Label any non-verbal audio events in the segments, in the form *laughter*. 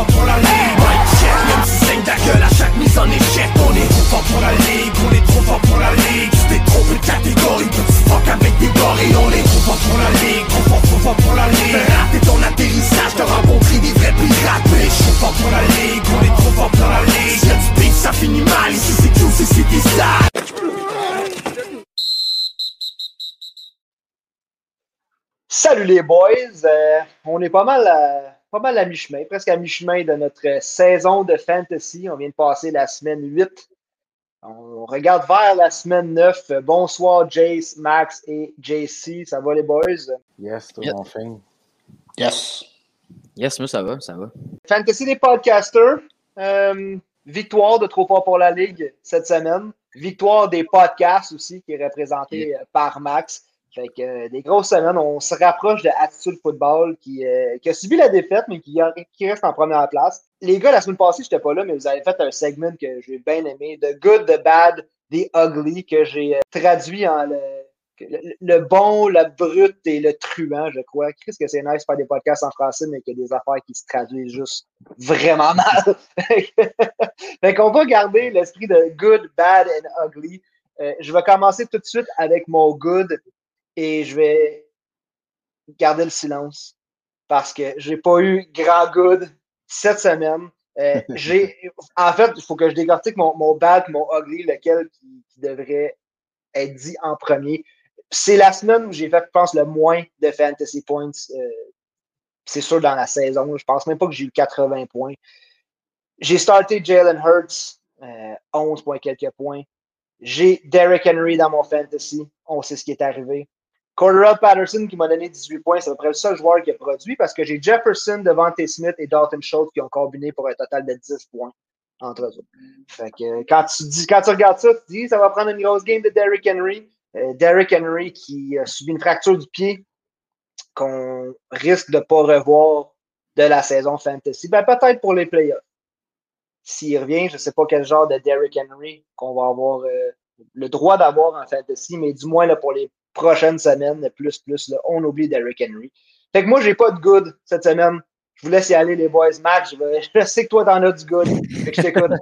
fort pour la ligue même si saigne ta gueule à chaque mise en échec On est trop fort pour la ligue, on est trop fort pour la ligue. Tu t'es trompé de catégorie, fuck avec des gorilles On est trop fort pour la ligue, trop fort, trop fort pour la ligue. Rater ton atterrissage, t'as rencontré des vrais pirates Mais je suis fort pour la ligue, on est trop fort pour la ligue. Y'a du ça finit mal, ici c'est tout, c'est des Salut les boys, euh, on est pas mal à, pas mal à mi-chemin, presque à mi-chemin de notre saison de fantasy. On vient de passer la semaine 8. On regarde vers la semaine 9. Bonsoir Jace, Max et JC. Ça va les boys? Yes, tout Yep. mon fin. Yes. Yes, moi, ça va, ça va. Fantasy des podcasters. Euh, victoire de Trop fort pour la Ligue cette semaine. Victoire des podcasts aussi, qui est représentée euh, par Max. Fait que euh, des grosses semaines, on se rapproche de Attitude Football qui, euh, qui a subi la défaite, mais qui, reste en première place. Les gars, la semaine passée, j'étais pas là, mais vous avez fait un segment que j'ai bien aimé, The Good, The Bad, The Ugly, que j'ai euh, traduit en le, le, bon, le brut et le truand, je crois. Qu'est-ce que c'est nice faire des podcasts en français, mais qu'il y a des affaires qui se traduisent juste vraiment mal. *laughs* fait qu'on va garder l'esprit de good, bad and ugly. Euh, je vais commencer tout de suite avec mon good et je vais garder le silence parce que j'ai pas eu grand good cette semaine. Euh, *laughs* j'ai, en fait, il faut que je décortique mon, mon bad, mon ugly, lequel qui, qui devrait être dit en premier. C'est la semaine où j'ai fait, je pense, le moins de fantasy points. euh, c'est sûr dans la saison. Je pense même pas que j'ai eu 80 points. J'ai starté Jalen Hurts, euh, 11 points quelques points. J'ai Derrick Henry dans mon fantasy. On sait ce qui est arrivé. Cordero Patterson qui m'a donné 18 points, c'est à peu près le seul joueur qui a produit parce que j'ai Jefferson, Devante Smith et Dalton Schultz qui ont combiné pour un total de 10 points entre eux. Fait que quand tu dis, quand tu regardes ça, tu dis ça va prendre une grosse game de Derrick Henry. Euh, Derrick Henry qui a subi une fracture du pied qu'on risque de ne pas revoir de la saison fantasy. Ben, peut-être pour les playoffs. S'il revient, je ne sais pas quel genre de Derrick Henry qu'on va avoir euh, le droit d'avoir en fantasy, mais du moins là, pour les prochaines semaines, plus, plus, là, on oublie Derrick Henry. Fait que moi, j'ai pas de good cette semaine. Je vous laisse y aller, les boys. Max, je, *laughs* sais que toi, t'en as du good. Fait que je t'écoute. *laughs*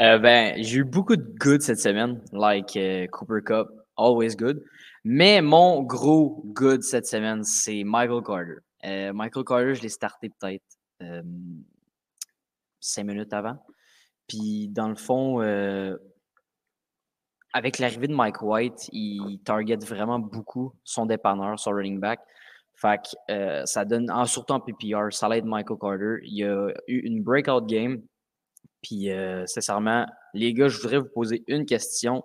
Euh, ben, j'ai eu beaucoup de good cette semaine, like euh, Cooper Cup, always good. Mais mon gros good cette semaine, c'est Michael Carter. Euh, Michael Carter, je l'ai starté peut-être cinq minutes avant. Puis, dans le fond, avec l'arrivée de Mike White, il target vraiment beaucoup son dépanneur, son running back. Fait que euh, ça donne, en, surtout en PPR, ça l'aide Michael Carter. Il y a eu une breakout game. Puis, euh, sincèrement, les gars, je voudrais vous poser une question.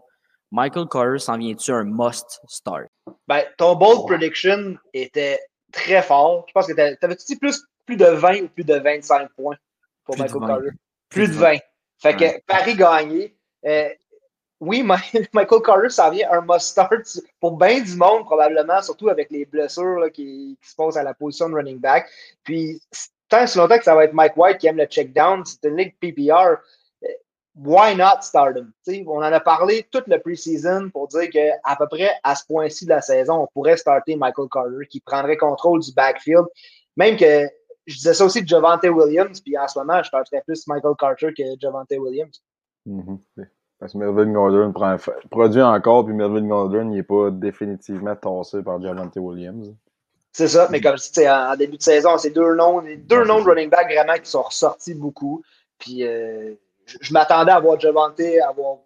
Michael Carter s'en vient-tu un must start? Ben, ton bold prediction était très fort. Je pense que t'a- t'avais-tu dit plus, plus de 20 ou plus de 25 points pour Plus Michael 20. Carter? Plus de 20. Fait que Ouais. Paris gagné. Euh, oui, *laughs* Michael Carter, ça vient un must-start pour bien du monde, probablement, surtout avec les blessures là, qui, se posent à la position de running back. Puis, tant si longtemps que ça va être Mike White qui aime le check down, c'est une ligue PPR. euh, Why not start him? On en a parlé toute le preseason pour dire qu'à peu près à ce point-ci de la saison, on pourrait starter Michael Carter qui prendrait contrôle du backfield. Même que je disais ça aussi de Javante Williams, puis en ce moment, je starterais plus Michael Carter que Javante Williams. Mhm. Parce que Melvin Gordon prend, produit encore, puis Melvin Gordon, n'est pas définitivement tassé par Javante Williams. C'est ça, mais comme sais, en en début de saison, c'est deux noms, deux noms de running back vraiment qui sont ressortis beaucoup. Puis euh, je, je m'attendais à voir Javante avoir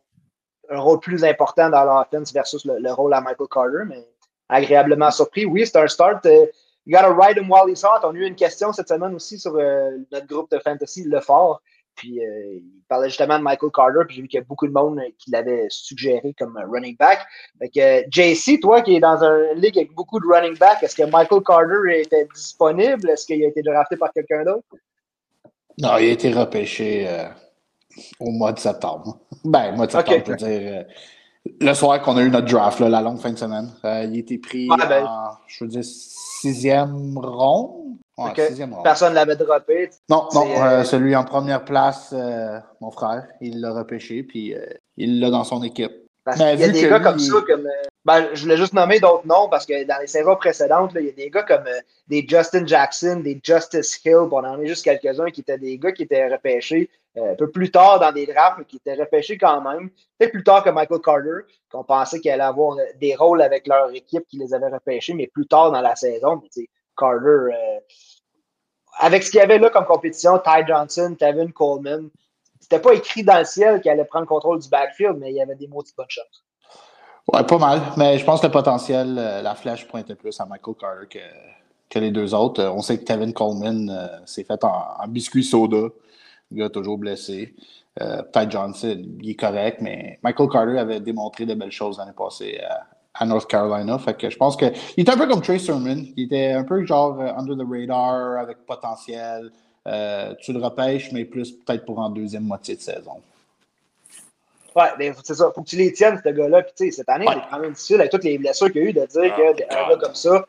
un rôle plus important dans l'offense versus le, le rôle à Michael Carter, mais agréablement surpris. Oui, c'est un start. euh, you gotta ride him while he's hot. On a eu une question cette semaine aussi sur euh, notre groupe de fantasy, Le Fort. Puis euh, il parlait justement de Michael Carter, puis j'ai vu qu'il y a beaucoup de monde euh, qui l'avait suggéré comme euh, running back. Fait que JC, toi qui es dans un ligue avec beaucoup de running back, est-ce que Michael Carter était disponible? Est-ce qu'il a été drafté par quelqu'un d'autre? Non, il a été repêché euh, au mois de septembre. Ben, mois de septembre, Ok. je veux dire. euh, le soir qu'on a eu notre draft, là, la longue fin de semaine. Euh, il a été pris Ouais, ben- en, je veux dire, sixième ronde? Ouais, Ok. sixième ronde. Personne ne l'avait droppé. Non, non, euh, euh, celui en première place, euh, mon frère, il l'a repêché, puis il l'a dans son équipe. Parce qu'il y a des gars lui, comme il- ça, comme. ben, je voulais juste nommer d'autres noms parce que dans les saisons précédentes, là, il y a des gars comme euh, des Justin Jackson, des Justice Hill, pour en nommer juste quelques-uns, qui étaient des gars qui étaient repêchés un peu plus tard dans des drafts, mais qui étaient repêchés quand même. Peut-être plus tard que Michael Carter, qu'on pensait qu'il allait avoir euh, des rôles avec leur équipe qui les avait repêchés, mais plus tard dans la saison. Carter, euh, avec ce qu'il y avait là comme compétition, Ty Johnson, Tevin Coleman, c'était pas écrit dans le ciel qu'il allait prendre le contrôle du backfield, mais il y avait des mots de bonne chance. Ouais, pas mal. Mais je pense que le potentiel, euh, la flèche pointait plus à Michael Carter que, les deux autres. Euh, On sait que Tevin Coleman euh, s'est fait en, en biscuit soda. Le gars toujours blessé. Euh, Ty Johnson, il est correct, mais Michael Carter avait démontré de belles choses l'année passée à, à North Carolina. Fait que je pense que il était un peu comme Trey Sermon. Il était un peu genre euh, under the radar, avec potentiel. Euh, tu le repêches, mais plus peut-être pour en deuxième moitié de saison. Ouais, mais c'est ça. Faut que tu les tiennes, ce gars-là. Puis, tu sais, cette année, Ouais. c'est quand même difficile avec toutes les blessures qu'il y a eu de dire Ah, que un gars comme ça.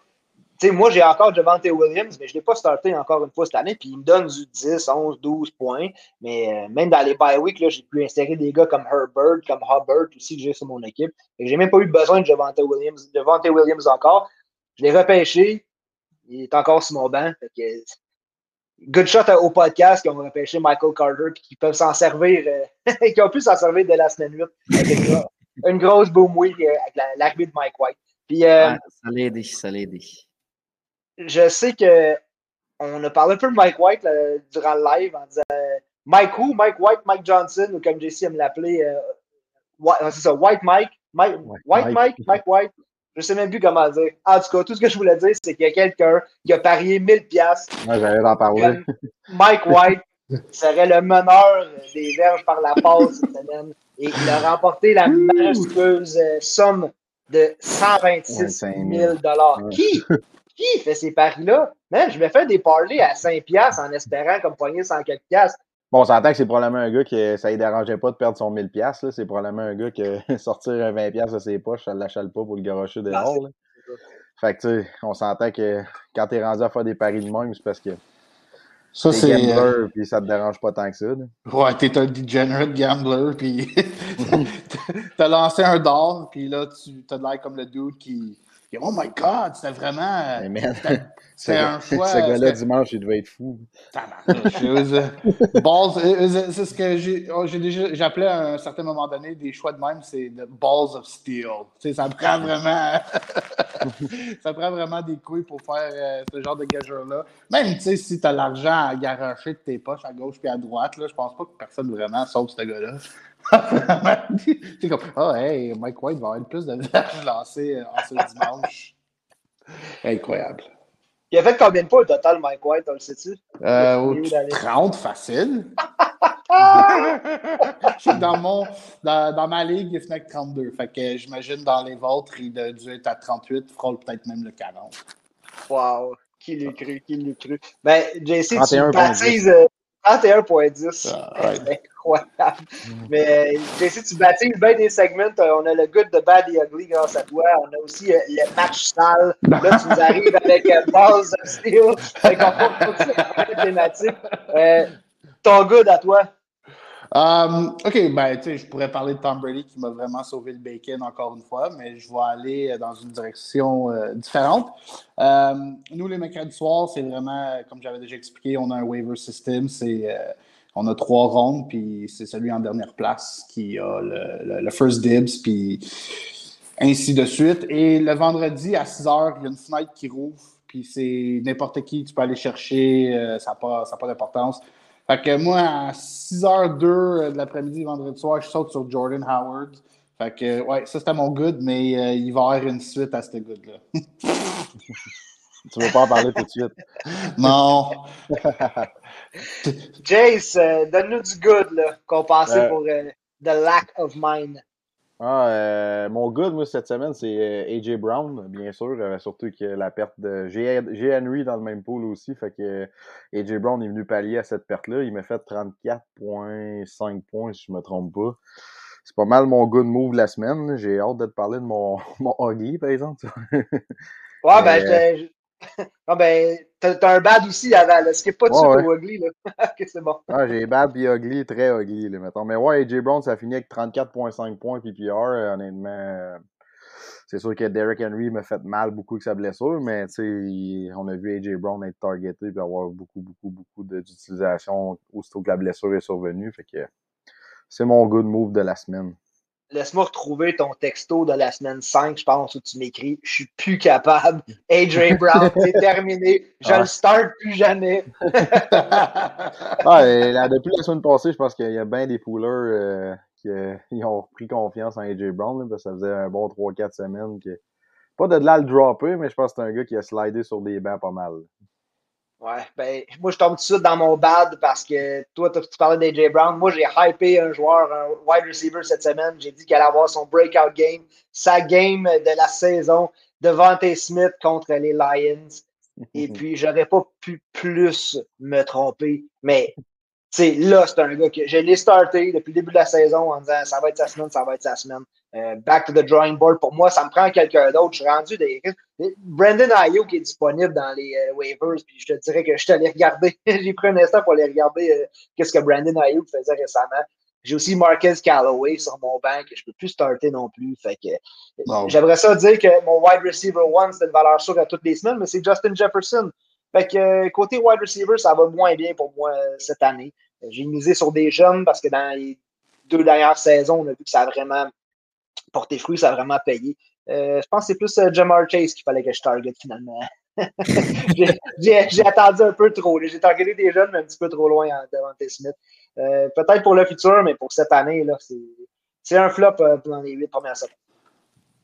Sais, moi, j'ai encore Javante Williams, mais je ne l'ai pas starté encore une fois cette année. Puis, il me donne du 10, 11, 12 points. Mais euh, même dans les bye week, j'ai pu insérer des gars comme Herbert, comme Hubbard aussi que j'ai sur mon équipe. Et j'ai même pas eu besoin de Javante Williams, Williams encore. Je l'ai repêché. Il est encore sur mon banc. Fait que, good shot au podcast qui ont repêché Michael Carter puis qui peuvent s'en servir, euh, *laughs* qui ont pu s'en servir de la semaine 8 avec une, gro- une grosse boom week euh, avec la- l'arrivée de Mike White. Puis euh, ça l'a ça l'a aidé. Je sais que on a parlé un peu de Mike White là, durant le live en disant euh, Mike who, Mike White, Mike Johnson, ou comme JC aime l'appeler, euh, c'est ça, White Mike, Mike White Mike. Mike, Mike White. Je sais même plus comment dire. En tout cas, tout ce que je voulais dire, c'est qu'il y a quelqu'un qui a parié 1000 pièces Moi, j'allais en parler. Mike White serait le meneur des verges par la passe cette semaine. Et il a remporté la majestueuse euh, somme de 126 000 Ouais. Qui? Qui fait ces paris-là? Man, je me fais des parlays à 5 piastres en espérant comme poigner 100 quelques piastres. Bon, on s'entend que c'est probablement un gars qui ça ne dérangeait pas de perdre son 1000$. piastres, là. C'est probablement un gars qui *laughs* sortir un 20$ piastres de ses poches, ça ne l'achale pas pour le garocher dehors. là. Fait que, tu sais, on s'entend que quand t'es rendu à faire des paris de même, c'est parce que Ça, t'es c'est. euh, gambler puis ça te dérange pas tant que ça. là. Ouais, t'es un degenerate gambler, puis *laughs* t'as lancé un d'or, puis là, tu t'as l'air comme le dude qui. Oh my god, c'était vraiment. Mais man, C'était *laughs* ce un *laughs* choix. ce gars-là, dimanche, il devait être fou. Uh, it was- c'est ce que j'ai oh, j'ai déjà j'appelais à un certain moment donné des choix de même, c'est the balls of steel. Tu sais, ça prend vraiment *laughs* ça prend vraiment des couilles pour faire euh, ce genre de gageure-là. Même tu sais, si tu as l'argent à garocher de tes poches à gauche puis à droite, là, je pense pas que personne vraiment sauve ce gars-là. C'est comme Oh hey, Mike White va avoir plus de verges lancés euh, en ce dimanche. Incroyable. Il a fait combien de points au total, Mike White, on le sait-tu? Euh, Il est au- où d'aller? 30 facile. *laughs* Je que dans, mon, dans, dans ma ligue, il avec 32. Fait que j'imagine dans les vôtres, il a dû être à 38, frôle peut-être même le 40. Wow! Qui l'a cru? Qui l'a cru? Ben, JC, tu 31,10. baptises euh, 31.10. Ah, right. *laughs* C'est incroyable. Mais euh, JC, tu baptises bien des segments. Euh, On a le good, the bad et ugly grâce à toi. On a aussi euh, le match sale. Là, tu nous arrives avec euh, Balls of Steel. Fait qu'on thématique. Euh, ton good à toi. Um, OK, ben, tu sais, je pourrais parler de Tom Brady qui m'a vraiment sauvé le bacon encore une fois, mais je vais aller euh, dans une direction euh, différente. Nous, les mercredis soirs, c'est vraiment, comme j'avais déjà expliqué, on a un waiver system. C'est, on a trois rondes, puis c'est celui en dernière place qui a le, first dibs, puis ainsi de suite. Et le vendredi à 6 h, il y a une fenêtre qui rouvre, puis c'est n'importe qui, tu peux aller chercher, ça n'a pas, pas d'importance. Fait que moi, à 6h02 de l'après-midi, vendredi soir, je saute sur Jordan Howard. Fait que, ouais, ça c'était mon good, mais euh, il va y avoir une suite à ce good-là. *laughs* Tu veux pas en parler tout de suite? non. *laughs* Jace, euh, donne-nous du good, là, qu'on pensait Euh. pour euh, The Lack of Mine. Ah, euh, mon good, moi, cette semaine, c'est euh, AJ Brown, bien sûr. euh, surtout que la perte de. J'ai j'ai Henry dans le même pool aussi. Fait que euh, AJ Brown est venu pallier à cette perte-là. Il m'a fait 34,5 points, si je me trompe pas. C'est pas mal mon good move de la semaine. J'ai hâte de te parler de mon, *laughs* mon Huggy, par exemple. Ouais, ben, Euh, *laughs* Ah ben, t'as un bad aussi avant, Ce qui n'est pas du ouais, tout ugly, là. *laughs* ok, c'est bon. Ah, j'ai bad et ugly, très ugly, là, mettons. Mais ouais, AJ Brown, ça finit avec 34,5 points PPR. Honnêtement, euh, c'est sûr que Derrick Henry m'a fait mal beaucoup avec sa blessure, mais on a vu AJ Brown être targeté et avoir beaucoup, beaucoup, beaucoup d'utilisation aussitôt que la blessure est survenue. Fait que c'est mon good move de la semaine. Laisse-moi retrouver ton texto de la semaine 5, je pense, où tu m'écris Je suis plus capable. AJ Brown, *laughs* c'est terminé. Je ne le start plus jamais. *laughs* ah, depuis la semaine passée, je pense qu'il y a bien des poolers euh, qui euh, *laughs* ont pris confiance en AJ Brown. parce que ça faisait un bon 3-4 semaines. Que... Pas de là le dropper, mais je pense que c'est un gars qui a slidé sur des bancs pas mal. Ouais, ben, moi, je tombe tout de suite dans mon bad parce que toi, tu parlais d'AJ Brown. Moi, j'ai hypé un joueur, un wide receiver cette semaine. J'ai dit qu'il allait avoir son breakout game, sa game de la saison devant T. Smith contre les Lions. Et *laughs* puis, j'aurais pas pu plus me tromper. Mais, tu là, c'est un gars que je l'ai starté depuis le début de la saison en disant ça va être sa semaine, ça va être sa semaine. Euh, back to the drawing board. Pour moi, ça me prend quelqu'un d'autre. Je suis rendu des. Brandon Ayuk qui est disponible dans les euh, waivers, puis je te dirais que je suis allé regarder. *laughs* J'ai pris un instant pour aller regarder euh, qu'est-ce que Brandon Ayuk faisait récemment. J'ai aussi Marquez Callaway sur mon banc que je peux plus starter non plus. Fait que j'aimerais ça dire que mon wide receiver one, c'est une valeur sûre à toutes les semaines, mais c'est Justin Jefferson. Fait que côté wide receiver, ça va moins bien pour moi cette année. J'ai misé sur des jeunes parce que dans les deux dernières saisons, on a vu que ça a vraiment porter fruit, ça a vraiment payé. Euh, je pense que c'est plus euh, Jamar Chase qu'il fallait que je target finalement. *laughs* j'ai attendu un peu trop. J'ai targeté des jeunes, mais un petit peu trop loin devant T. Smith. Euh, peut-être pour le futur, mais pour cette année, c'est un flop dans les huit premières semaines.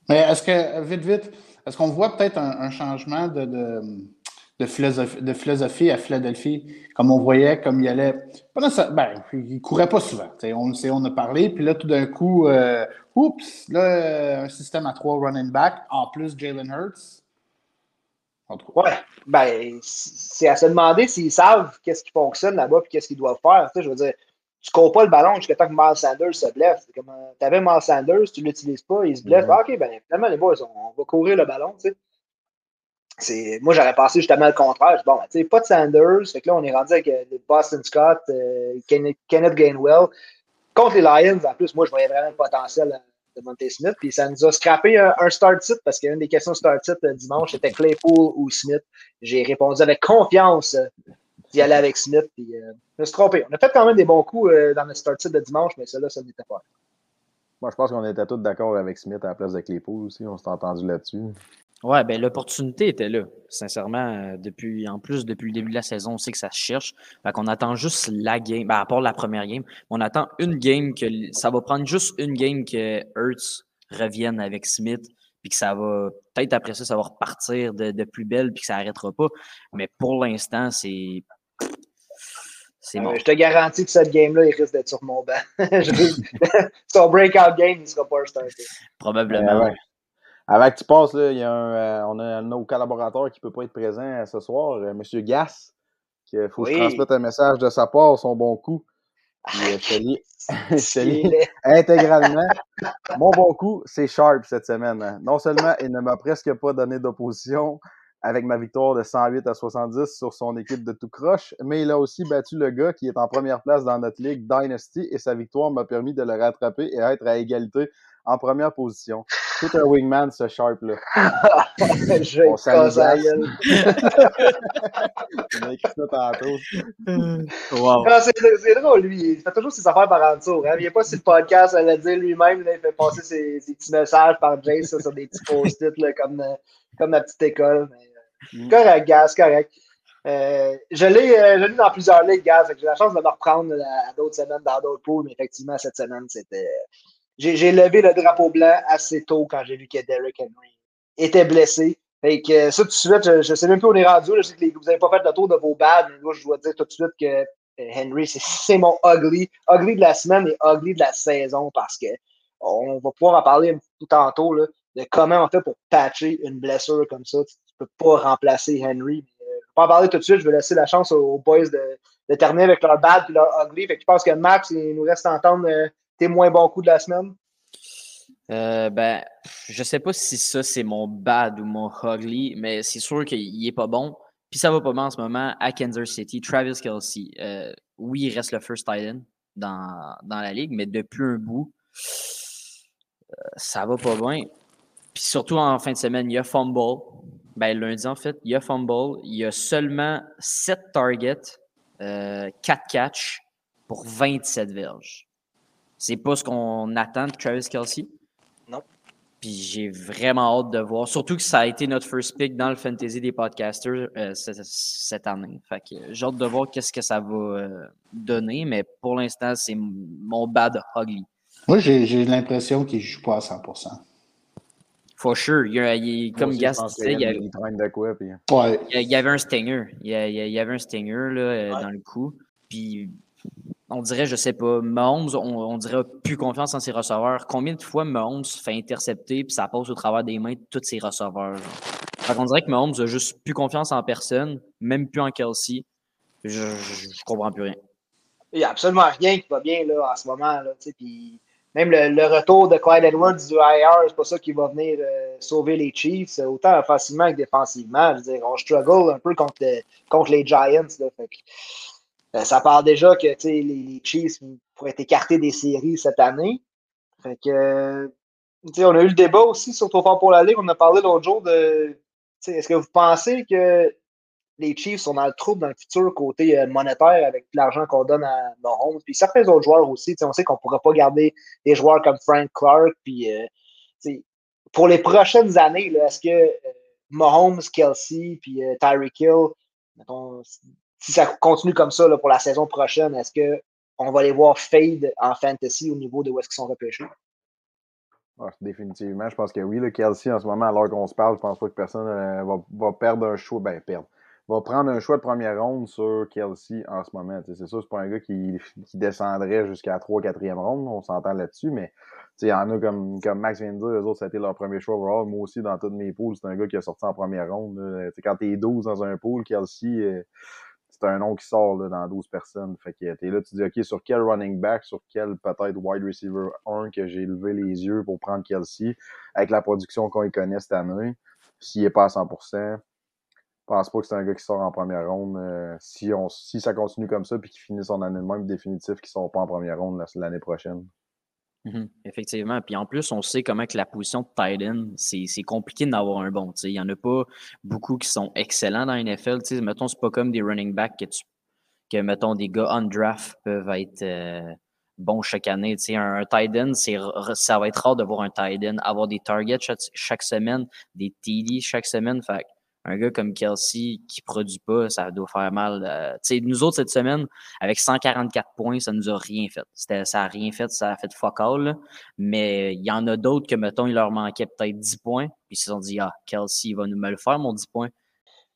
Mais est-ce que, vite, vite, est-ce qu'on voit peut-être un, changement de philosophie, à Philadelphie, comme on voyait, comme il allait. Ben, il courait pas souvent. On on a parlé, puis là, tout d'un coup, oups, là, un système à trois running back, en plus Jalen Hurts. Ouais, ben, c'est à se demander s'ils savent qu'est-ce qui fonctionne là-bas puis qu'est-ce qu'ils doivent faire. je veux dire, tu cours pas le ballon jusqu'à temps que Miles Sanders se blesse. Tu avais Miles Sanders, tu l'utilises pas, il se blesse. Mm-hmm. Ah, ok, ben, finalement, les boys, on, va courir le ballon, tu sais moi, j'aurais pensé justement le contraire. Bon, tu sais, pas de Sanders. Fait que là, on est rendu avec euh, Boston Scott, euh, Kenneth, Gainwell. Contre les Lions, en plus, moi, je voyais vraiment le potentiel de Monte Smith. Puis ça nous a scrappé un, start sit parce qu'une des questions start sit euh, dimanche, c'était Claypool ou Smith. J'ai répondu avec confiance d'y aller avec Smith. Puis je me trompé. On a fait quand même des bons coups dans le start sit de dimanche, mais celui-là, ça n'était pas. Moi, je pense qu'on était tous d'accord avec Smith à la place de Claypool aussi. On s'est entendu là-dessus. Ouais, ben l'opportunité était là. Sincèrement, euh, depuis, en plus, depuis le début de la saison, on sait que ça se cherche. Fait qu'on attend juste la game, ben, à part la première game, on attend une game que ça va prendre juste une game que Hurts revienne avec Smith, puis que ça va, peut-être après ça, ça va repartir de, plus belle, puis que ça n'arrêtera pas. Mais pour l'instant, c'est. C'est euh, je te garantis que cette game-là, il risque d'être sur mon banc. *laughs* *laughs* Son breakout game, il ne sera pas starté. Probablement. ouais. Avant que tu passes, là, il y a un, euh, on a un de nos collaborateurs qui ne peut pas être présent euh, ce soir, euh, M. Gass, qu'il faut que je transmette un message de sa part, son bon coup. Puis, je te lis, *laughs* intégralement. Mon bon coup, c'est Sharp cette semaine. Non seulement il ne m'a presque pas donné d'opposition avec ma victoire de 108 à 70 sur son équipe de tout croche, mais il a aussi battu le gars qui est en première place dans notre ligue Dynasty et sa victoire m'a permis de le rattraper et être à égalité en première position. Tout un wingman, ce Sharp-là. *laughs* Je vais *laughs* ça tantôt. Wow. C'est drôle, lui. Il fait toujours ses affaires par en dessous. Hein. Il vient pas sur le podcast à le dire lui-même. Il fait passer ses, ses, petits messages par Jace sur des petits post-it comme, euh, comme la petite école. Mais, euh, mm. Correct, Gaz, correct. Euh, je l'ai dans plusieurs ligues, Gaz. J'ai la chance de me reprendre à, d'autres semaines dans d'autres pools, mais effectivement, cette semaine, c'était j'ai levé le drapeau blanc assez tôt quand j'ai vu que Derrick Henry était blessé. Fait que ça, tout de suite, je, ne sais même plus où on est rendu. je sais que vous n'avez pas fait le tour de vos bads, mais là, je dois dire tout de suite que euh, Henry, c'est mon ugly. Ugly de la semaine et ugly de la saison parce que on va pouvoir en parler un peu tantôt de comment on fait pour patcher une blessure comme ça. Tu, ne peux pas remplacer Henry. Euh, je vais pas en parler tout de suite. Je vais laisser la chance aux, boys de, terminer avec leur bad et leur ugly. Fait que je pense que Max, il nous reste à entendre euh, tes moins bons coups de la semaine? Euh, ben, je sais pas si ça c'est mon bad ou mon ugly, mais c'est sûr qu'il est pas bon. Puis ça va pas bien en ce moment à Kansas City. Travis Kelsey, euh, oui, il reste le first tight dans, dans la ligue, mais depuis un bout, euh, ça va pas bien. Puis surtout en fin de semaine, il y a fumble. Ben, lundi, en fait, il y a fumble. Il y a seulement 7 targets, 4 catch pour 27 verges. C'est pas ce qu'on attend de Travis Kelsey. Puis j'ai vraiment hâte de voir. Surtout que ça a été notre first pick dans le fantasy des podcasters euh, cette année. Fait que j'ai hâte de voir qu'est-ce que ça va euh, donner. Mais pour l'instant, c'est mon bad ugly. Moi, j'ai l'impression qu'il ne joue pas à 100%. For sure. Il, comme Gas disait, il, y avait, il y avait un stinger. Il y avait un stinger là, euh, dans le coup. Puis on dirait, je sais pas, Mahomes, on, dirait plus confiance en ses receveurs. Combien de fois Mahomes fait intercepter puis ça passe au travers des mains de tous ses receveurs? on dirait que Mahomes a juste plus confiance en personne, même plus en Kelsey. Je, comprends plus rien. Il n'y a absolument rien qui va bien là, en ce moment. Là, même le, retour de Clyde Edwards du IR, c'est pas ça qui va venir euh, sauver les Chiefs, autant facilement que défensivement. Je veux dire, on struggle un peu contre, contre les Giants. Là, fait ça parle déjà que les, les Chiefs pourraient être écartés des séries cette année. Fait que, on a eu le débat aussi sur Trop fort pour la Ligue. On a parlé l'autre jour de. Est-ce que vous pensez que les Chiefs sont dans le trouble dans le futur côté euh, monétaire avec l'argent qu'on donne à Mahomes? Puis certains autres joueurs aussi. On sait qu'on ne pourra pas garder des joueurs comme Frank Clark. Puis, euh, pour les prochaines années, est-ce que Mahomes, Kelsey, puis Tyreek Hill, mettons, si ça continue comme ça pour la saison prochaine, est-ce qu'on va les voir fade en fantasy au niveau de où est-ce qu'ils sont repêchés? définitivement, je pense que oui. Le Kelsey, en ce moment, alors qu'on se parle, je pense pas que personne euh, va, perdre un choix. Ben, perdre. Va prendre un choix de première ronde sur Kelsey en ce moment. C'est sûr, c'est pas un gars qui, descendrait jusqu'à 3 4e ronde. On s'entend là-dessus, mais il y en a comme, Max vient de dire, eux autres, ça a été leur premier choix overall. Moi aussi, dans toutes mes poules, c'est un gars qui a sorti en première ronde. Quand tu es 12 dans un pool, Kelsey. Euh, c'est un nom qui sort là, dans 12 personnes. Fait que t'es là, tu dis, OK, sur quel running back, sur quel peut-être wide receiver 1 que j'ai levé les yeux pour prendre Kelsey, avec la production qu'on y connaît cette année, s'il n'est pas à 100%, je pense pas que c'est un gars qui sort en première ronde. Euh, si, on, si ça continue comme ça, puis qu'il finit son année de même définitif, qu'il ne sort pas en première ronde l'année prochaine. Mhm. Effectivement. Puis en plus, on sait comment que la position de tight end, c'est compliqué d'avoir un bon. Il n'y en a pas beaucoup qui sont excellents dans la NFL. T'sais. Mettons, c'est pas comme des running backs que, que mettons, des gars on draft peuvent être euh, bons chaque année. Un, un tight end, ça va être rare de voir un tight end avoir des targets chaque, chaque semaine, des TD chaque semaine. Fait un gars comme Kelsey qui produit pas, ça doit faire mal. Euh, nous autres, cette semaine, avec 144 points, ça nous a rien fait. Ça a rien fait, ça a fait fuck all. Mais il y en a d'autres que, mettons, il leur manquait peut-être 10 points. Puis ils se sont dit, ah, Kelsey, il va nous me le faire, mon 10 points.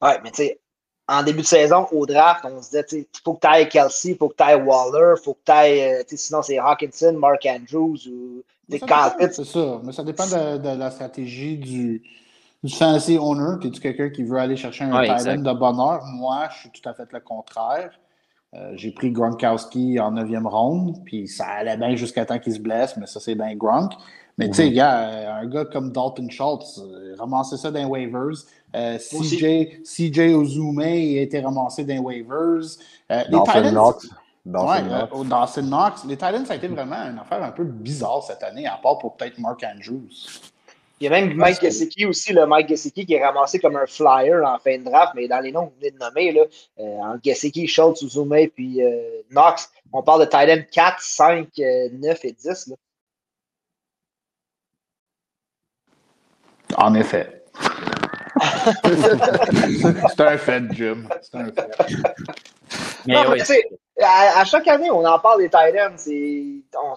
Ouais, mais tu sais, en début de saison, au draft, on se disait, il faut que tu ailles Kelsey, il faut que tu ailles Waller, il faut que tu ailles, euh, sinon c'est Hawkinson, Mark Andrews ou des C'est ça, mais ça dépend de la stratégie du du fantasy owner, puis tu quelqu'un qui veut aller chercher un talent de bonheur? Moi, je suis tout à fait le contraire. Euh, j'ai pris Gronkowski en 9e ronde, puis ça allait bien jusqu'à temps qu'il se blesse, mais ça, c'est bien Gronk. Mais tu sais, mhm. gars, un gars comme Dalton Schultz, euh, ramasser ça dans les waivers. Euh, CJ, CJ Ozume a été ramassé dans les waivers. les Dawson Knox. Dawson, Knox. Les Titans, ça a été vraiment une affaire un peu bizarre cette année, à part pour peut-être Mark Andrews. Il y a même Mike Gesicki aussi, le Mike Gesicki qui est ramassé comme un flyer en fin de draft, mais dans les noms que vous venez de nommer, là, euh, en Gesicki, Schultz, Uzume, puis euh, Knox, on parle de Titan 4, 5, 9 et 10. Là. En effet. *laughs* c'est un fait, Jim. C'est un fait. Mais non, oui. À, chaque année, on en parle des Titans.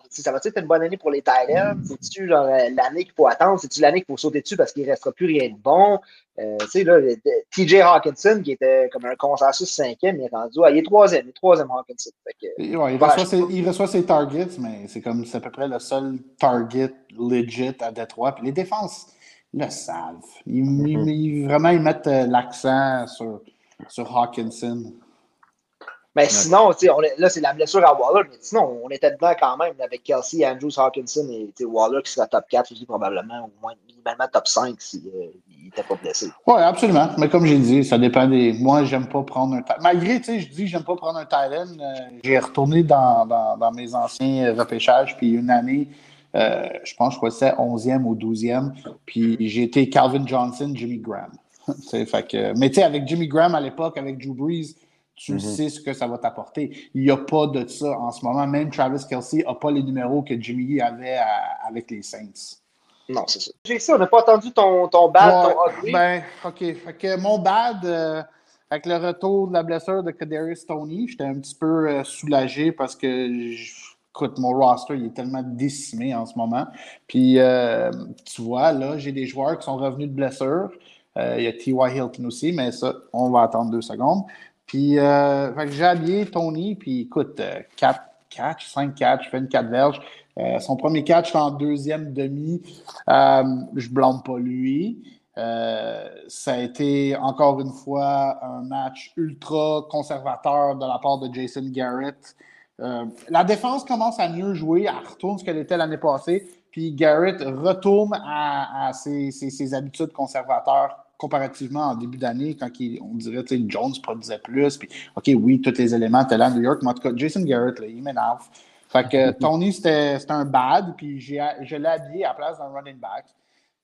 Ça va être une bonne année pour les Titans? C'est-tu l'année qu'il faut attendre? C'est-tu l'année qu'il faut sauter dessus parce qu'il ne restera plus rien de bon? Euh, tu sais, là, TJ Hawkinson, qui était comme un consensus cinquième, il est rendu. il est troisième, il est troisième Hawkinson. il, reçoit ses, il, reçoit ses, targets, mais c'est comme c'est à peu près le seul target legit à Détroit. Puis les défenses le savent. Ils, vraiment, ils mettent euh, l'accent sur, sur Hawkinson. Mais sinon, on est, là, c'est la blessure à Waller, mais sinon, on était dedans quand même avec Kelsey, Andrews, Hawkinson et Waller qui sera top 4 aussi, probablement, au moins minimalement top 5 s'il n'était pas blessé. Oui, absolument. Mais comme j'ai dit, ça dépend des. Moi, j'aime pas prendre un. Malgré, tu sais, je dis j'aime pas prendre un Thailand, euh, j'ai retourné dans, dans, dans, mes anciens repêchages, puis une année. Euh, je pense que c'était 11e ou 12e. Puis j'ai été Calvin Johnson, Jimmy Graham. *laughs* fait que, mais tu sais, avec Jimmy Graham à l'époque, avec Drew Brees, tu mm-hmm. sais ce que ça va t'apporter. Il n'y a pas de ça en ce moment. Même Travis Kelsey n'a pas les numéros que Jimmy avait avec les Saints. Non, c'est ça. J'ai ça, on n'a pas entendu ton, ton bad, ton ugly. Ben, OK. Fait que mon bad, euh, avec le retour de la blessure de Kadarius Tony, j'étais un petit peu euh, soulagé parce que, écoute, mon roster, il est tellement décimé en ce moment. Puis, euh, tu vois, là, j'ai des joueurs qui sont revenus de blessure. Il y a T.Y. Hilton aussi, mais ça, on va attendre deux secondes. Puis, euh, j'ai habillé Tony, puis écoute, 4 catch, 5 catch, fait une 4 verges. Euh, son premier catch en deuxième demi. Euh, je blâme pas lui. Euh, ça a été encore une fois un match ultra conservateur de la part de Jason Garrett. la défense commence à mieux jouer, elle retourne ce qu'elle était l'année passée, puis Garrett retourne à, ses, ses, habitudes conservateurs comparativement en début d'année, quand on dirait que Jones produisait plus, puis OK, oui, tous les éléments étaient là à New York, mais en tout cas, Jason Garrett, là, il m'énerve. Fait que *laughs* Tony, c'était un bad, puis je l'ai habillé à la place d'un running back.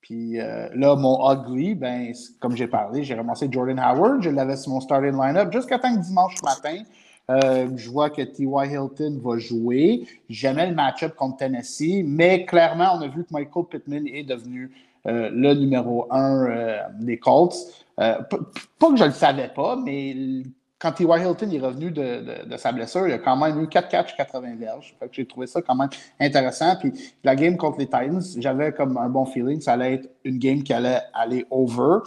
Puis euh, là, mon ugly, ben, comme j'ai parlé, j'ai ramassé Jordan Howard, je l'avais sur mon starting lineup jusqu'à temps que dimanche matin, euh, je vois que T.Y. Hilton va jouer. J'aimais le match-up contre Tennessee, mais clairement, on a vu que Michael Pittman est devenu le numéro un des Colts. pas que je ne le savais pas, mais quand T.Y. Hilton est revenu de, sa blessure, il a quand même eu 4 catchs, 80 verges. j'ai trouvé ça quand même intéressant. Puis la game contre les Titans, j'avais comme un bon feeling. Ça allait être une game qui allait aller over.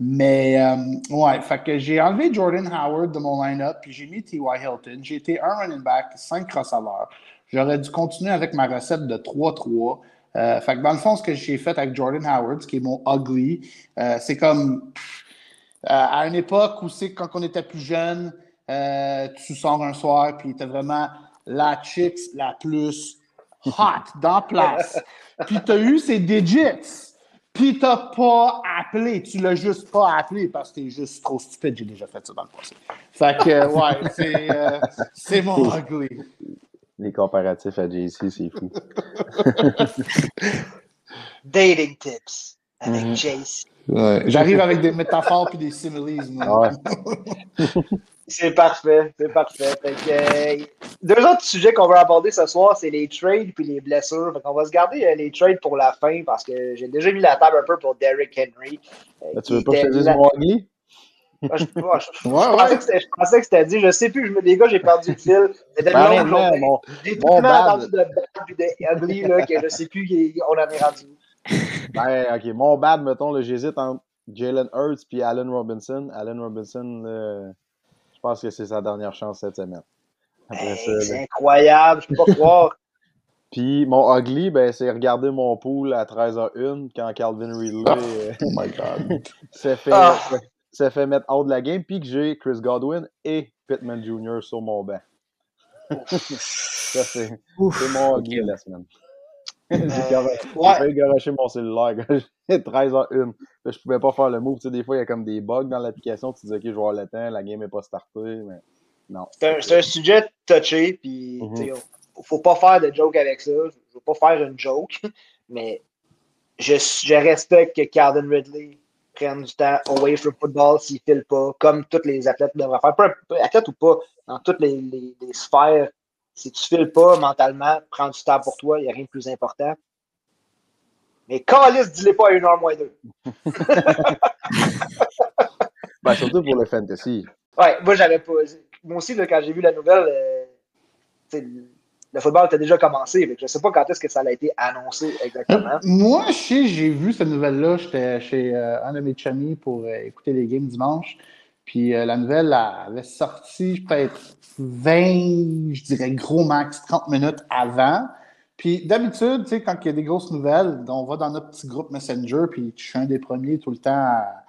Mais euh, ouais, fait que j'ai enlevé Jordan Howard de mon line-up, puis j'ai mis T.Y. Hilton. J'ai été un running back, 5 receveurs. J'aurais dû continuer avec ma recette de 3-3. Euh, fait que dans le fond, ce que j'ai fait avec Jordan Howard, ce qui est mon ugly, euh, c'est comme euh, à une époque où c'est quand on était plus jeune, tu sors un soir puis tu vraiment la chicks la plus hot *laughs* dans place. puis tu as eu ses digits. Puis t'as pas appelé. Tu l'as juste pas appelé parce que t'es juste trop stupide. J'ai déjà fait ça dans le passé. Fait que, ouais, c'est, c'est mon ugly. Les comparatifs à JC, c'est fou. *laughs* Dating tips avec mm JC. J'arrive avec des métaphores et des similes. *laughs* c'est parfait, c'est parfait. Euh, deux autres sujets qu'on va aborder ce soir, c'est les trades puis les blessures. on va se garder euh, les trades pour la fin parce que j'ai déjà mis la table un peu pour Derrick Henry. Euh, tu veux pas que je te dise mon ugly? je, pensais que c'était dit. Je sais plus. Je me, les gars, j'ai perdu le fil. C'était ben, long, J'ai tellement entendu de bad et de ugly là, que je sais plus on en est rendu. *laughs* ben, ok, mon bad, mettons, j'hésite entre Jalen Hurts et Allen Robinson. Allen Robinson, je pense que c'est sa dernière chance cette semaine. c'est incroyable, je peux pas croire. *laughs* Puis mon ugly, ben, c'est regarder mon pool à 13h01 quand Calvin Ridley *laughs* oh, my God. s'est fait, ah. Fait mettre hors de la game, puis que j'ai Chris Godwin et Pittman Jr. sur mon banc. *laughs* Ça, c'est mon ugly de la semaine. *laughs* J'ai euh, failli garocher mon cellulaire. 13h01. je pouvais pas faire le move. Tu sais, des fois, il y a comme des bugs dans l'application. Tu dis, OK, je vais avoir le temps, la game n'est pas startée. Mais non. C'est un, sujet touché. Puis, mm faut pas faire de joke avec ça. Je veux pas faire une joke. *laughs* Mais je, je respecte que Calvin Ridley prenne du temps away from football s'il file pas, comme tous les athlètes devraient faire. Peu, athlète ou pas, dans toutes les, les, les sphères si tu files pas mentalement, prends du temps pour toi, il n'y a rien de plus important. Mais Calis, dis-les pas à une heure moins deux. *laughs* ben, surtout pour le fantasy. Ouais, moi, j'avais pas. Moi aussi, là, quand j'ai vu la nouvelle, euh, le football était déjà commencé. je ne sais pas quand est-ce que ça a été annoncé exactement. Moi, je j'ai vu cette nouvelle-là. J'étais chez euh, un de mes chamis pour euh, écouter les games dimanche. Puis euh, la nouvelle avait sorti peut-être 20, je dirais gros max, 30 minutes avant. Puis d'habitude, quand il y a des grosses nouvelles, on va dans notre petit groupe Messenger, puis je suis un des premiers tout le temps à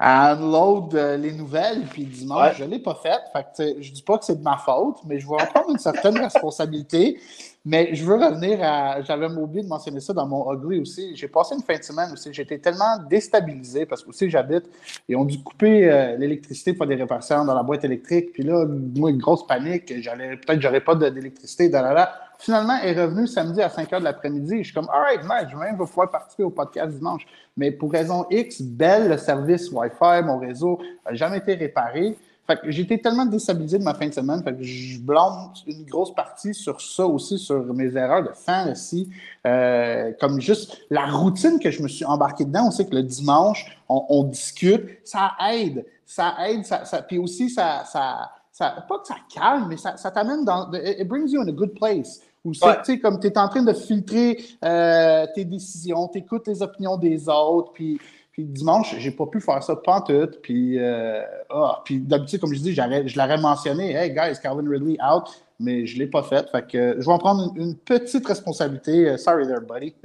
unload euh, les nouvelles, puis dimanche, Ouais. je ne l'ai pas faite. Fait que, je dis pas que c'est de ma faute, mais je vais en *laughs* prendre une certaine responsabilité. Mais je veux revenir à. J'avais oublié de mentionner ça dans mon ugly aussi. J'ai passé une fin de semaine aussi. J'étais tellement déstabilisé parce que aussi j'habite. Ils ont dû couper euh, l'électricité pour des réparations dans la boîte électrique. Puis là, moi, une grosse panique. J'allais, peut-être que j'aurais pas d'électricité. da, da. Finalement, est revenue samedi à 5 h de l'après-midi. Je suis comme, all right, man, je vais même pouvoir participer au podcast dimanche. Mais pour raison X, belle, le service Wi-Fi, mon réseau n'a jamais été réparé. Fait été tellement déstabilisé de ma fin de semaine, que je blâme une grosse partie sur ça aussi, sur mes erreurs de fantasy, euh, comme juste la routine que je me suis embarqué dedans. On sait que le dimanche, on, discute, ça aide, ça aide, puis aussi ça, ça, ça, pas que ça calme, mais ça, ça t'amène dans, it brings you in a good place. Où c'est, Ouais. tu sais, comme tu es en train de filtrer euh, tes décisions, tu écoutes les opinions des autres, puis puis dimanche, j'ai pas pu faire ça pantoute. Puis, euh, ah, puis d'habitude, comme je dis, je l'aurais mentionné, hey guys, Calvin Ridley out, mais je l'ai pas fait. Fait que euh, je vais en prendre une, une petite responsabilité. Euh, Sorry there, buddy. *laughs*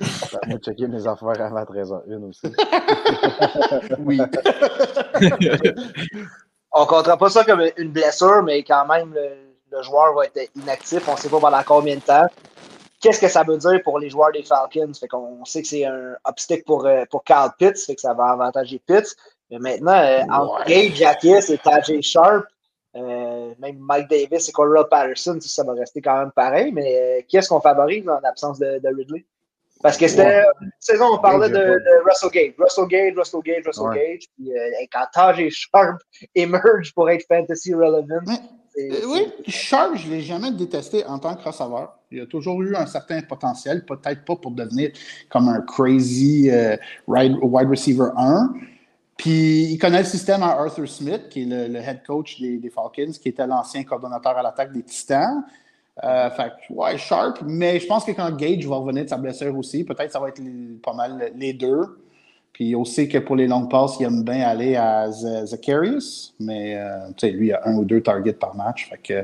Ça checker mes affaires avant 13h01 aussi. oui. *laughs* On ne comptera pas ça comme une blessure, mais quand même, le, joueur va être inactif. On ne sait pas pendant combien de temps. Qu'est-ce que ça veut dire pour les joueurs des Falcons? Fait qu'on sait que c'est un obstacle pour, euh, pour Carl Pitts, fait que ça va avantager Pitts. Mais maintenant, euh, entre. Gabe Jacquis et Tajay Sharp, euh, même Mike Davis et Cordell Patterson, ça va rester quand même pareil. Mais euh, qui est-ce qu'on favorise en absence de, de Ridley? Parce que c'était une saison, on parlait de, de Russell Gage. Russell Gage, Russell Gage, Russell Ouais. Gage. Puis euh, quand Tajay Sharp *laughs* émerge pour être fantasy relevant, oui, Sharp, je ne l'ai jamais détesté en tant que receveur. Il a toujours eu un certain potentiel, peut-être pas pour devenir comme un crazy euh, wide, receiver 1. Puis il connaît le système à Arthur Smith, qui est le, le head coach des, des Falcons, qui était l'ancien coordonnateur à l'attaque des Titans. Euh, fait que, ouais, Sharp, mais je pense que quand Gage va revenir de sa blessure aussi, peut-être ça va être les- pas mal les deux. Puis on sait que pour les longues passes, il aime bien aller à Zacharias, mais euh, lui, il a un ou deux targets par match. Fait que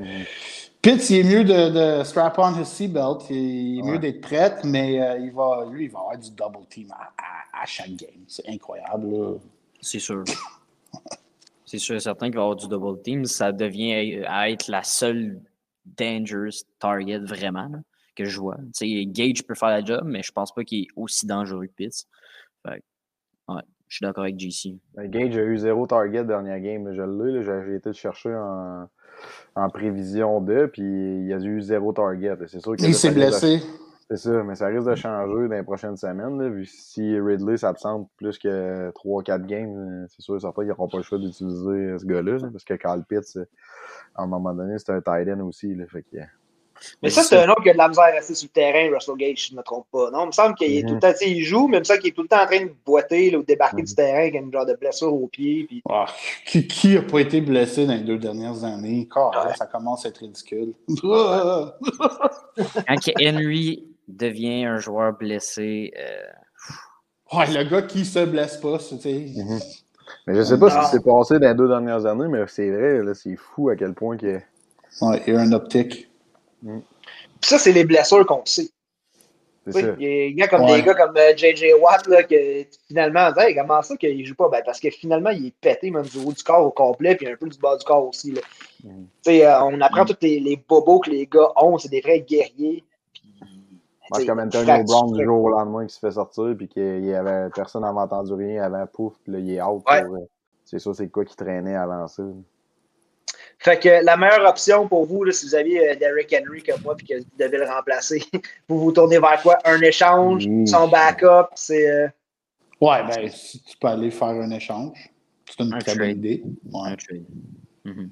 Pitts, il est mieux de, de strap on his seatbelt, il est mieux d'être prêt, mais euh, il va, lui, il va avoir du double team à, à- à chaque game. C'est incroyable. C'est sûr. *laughs* C'est sûr et certain qu'il va avoir du double team. Ça devient à être la seule dangerous target vraiment là, que je vois. Gage peut faire la job, mais je pense pas qu'il est aussi dangereux que Pitts. Fait que, ouais, je suis d'accord avec JC. Ben, Gage a eu zéro target dernière game. Je l'ai, là, j'ai été le chercher en, en prévision de, puis il a eu zéro target. C'est sûr que Il s'est de- blessé. C'est ça, mais ça risque de changer dans les prochaines semaines. Là, vu si Ridley s'absente plus que 3-4 games, euh, c'est sûr et certain qu'ils n'auront pas le choix d'utiliser euh, ce gars-là. là, parce que Carl Pitts, euh, à un moment donné, c'est un tight end aussi. Là, fait que, Mais ça, c'est un autre qui a de la misère à rester sur le terrain, Russell Gage, si je ne me trompe pas. Non, il me semble qu'il est tout le temps, tu sais, il joue, mais il me semble qu'il est tout le temps en train de boiter là, ou de débarquer du terrain avec une genre de blessure au pied. Puis... Ah, qui, qui a pas été blessé dans les deux dernières années? Car, Ouais. Ça commence à être ridicule. *laughs* Quand Henry devient un joueur blessé, euh, Ouais, le gars qui se blesse pas, tu sais. Mhm. Mais je sais pas Non. ce qui s'est passé dans les deux dernières années, mais c'est vrai, là, c'est fou à quel point que. Ouais, il y a un optique. Puis ça, c'est les blessures qu'on sait. Tu sais. Il y a- comme Ouais. des gars comme euh, JJ Watt, là, que finalement, on dit, Hey, comment ça qu'il joue pas? Ben, parce que finalement, il est pété, même du haut du corps au complet, puis un peu du bas du corps aussi. là. Sais, euh, on apprend tous les, les bobos que les gars ont, c'est des vrais guerriers. Sais, comme Antonio Brown du jour au lendemain qui se fait sortir, puis qu'il y avait personne n'avait entendu rien avant, pouf, puis là, il est out. Ouais. euh, c'est ça, c'est quoi qui traînait avant ça. Fait que la meilleure option pour vous, là, si vous aviez euh, Derrick Henry comme moi, puis que vous devez le remplacer, *laughs* vous vous tournez vers quoi? Un échange, son backup, c'est. euh, Ouais, ben, si tu peux aller faire un échange, c'est une Un très trade. bonne idée. Ouais. un trade. Mhm.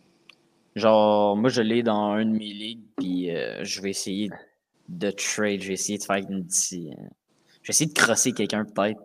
Genre, moi, je l'ai dans une de mes ligues, puis euh, je vais essayer de trade. Je vais essayer de faire une petite. euh, je vais essayer de crosser quelqu'un, peut-être.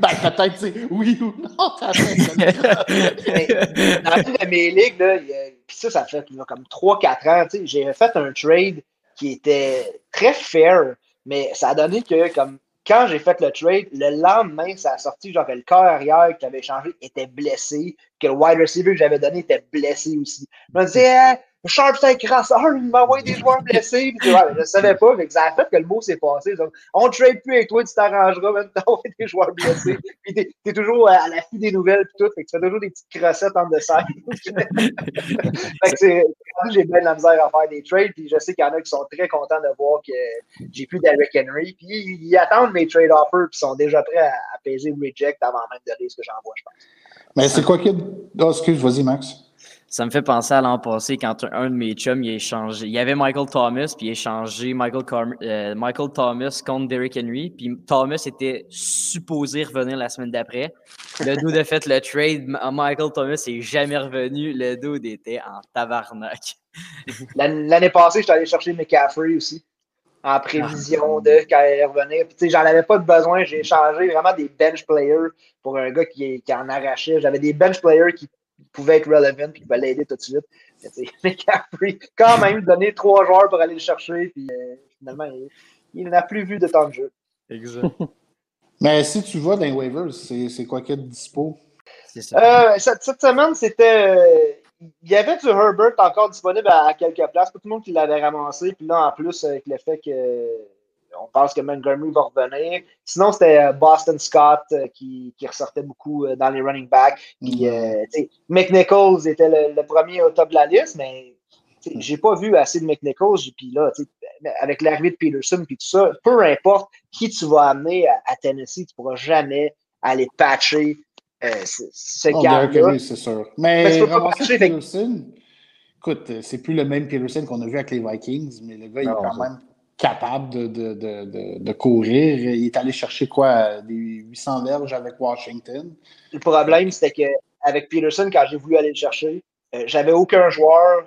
Ben, peut-être, c'est oui ou non. *laughs* raison. *laughs* dans une de mes ligues, là, il y a- puis ça, ça fait là, comme 3-4 ans, tu sais, j'ai fait un trade qui était très fair, mais ça a donné que comme quand j'ai fait le trade, le lendemain, ça a sorti genre que le corps arrière que j'avais changé était blessé, que le wide receiver que j'avais donné était blessé aussi. Je me disais, Ah, Sharp, c'est un crasseur, il m'a envoyé des joueurs blessés. Je ne savais pas, mais ça a fait que le mot s'est passé. On ne trade plus avec toi, tu t'arrangeras, même t'envoyer des joueurs blessés. Puis t'es es toujours à la fin des nouvelles, puis tout. Fait que tu fais toujours des petites crossettes en dessert. *laughs* que j'ai bien de la misère à faire des trades, puis je sais qu'il y en a qui sont très contents de voir que j'ai plus d'Eric Henry. Puis ils, attendent mes trade offers, puis sont déjà prêts à, peser reject avant même de lire ce que j'envoie, je pense. Mais c'est quoi qui. Oh, excuse, vas-y, Max. Ça me fait penser à l'an passé quand un, de mes chums il a échangé. Il y avait Michael Thomas, puis il a échangé Michael, euh, Michael Thomas contre Derrick Henry. Puis Thomas était supposé revenir la semaine d'après. Le dude a fait le trade. Michael Thomas n'est jamais revenu. Le dude était en tabarnak. L'année passée, j'étais allé chercher McCaffrey aussi. En prévision ah. de quand il revenait. Puis, j'en avais pas de besoin. J'ai échangé vraiment des bench players pour un gars qui, qui en arrachait. J'avais des bench players qui pouvait être relevant et qui va l'aider tout de suite. Mais *laughs* Capri, quand même, donné trois joueurs pour aller le chercher, puis euh, finalement, il, n'a plus vu de temps de jeu. Exact. *laughs* Mais si tu vas dans les waivers, c'est quoi qu'il y a de dispo? Euh, cette, semaine, c'était. Euh, il y avait du Herbert encore disponible à, quelques places. Pas tout le monde qui l'avait ramassé. Puis là, en plus, avec le fait que on pense que Montgomery va revenir. Sinon, c'était euh, Boston Scott euh, qui, ressortait beaucoup euh, dans les running backs. Puis, McNichols était le, premier au top de la liste, mais j'ai pas vu assez de McNichols. Puis là, avec l'arrivée de Peterson puis tout ça, peu importe qui tu vas amener à, Tennessee, tu pourras jamais aller patcher ce oh, gars-là. c'est sûr. Mais, Peterson, écoute, c'est plus le même Peterson qu'on a vu avec les Vikings, mais le gars, il est quand même capable de, de, de, de, courir. Il est allé chercher quoi, des 800 verges avec Washington? Le problème, c'était qu'avec Peterson, quand j'ai voulu aller le chercher, euh, j'avais aucun joueur.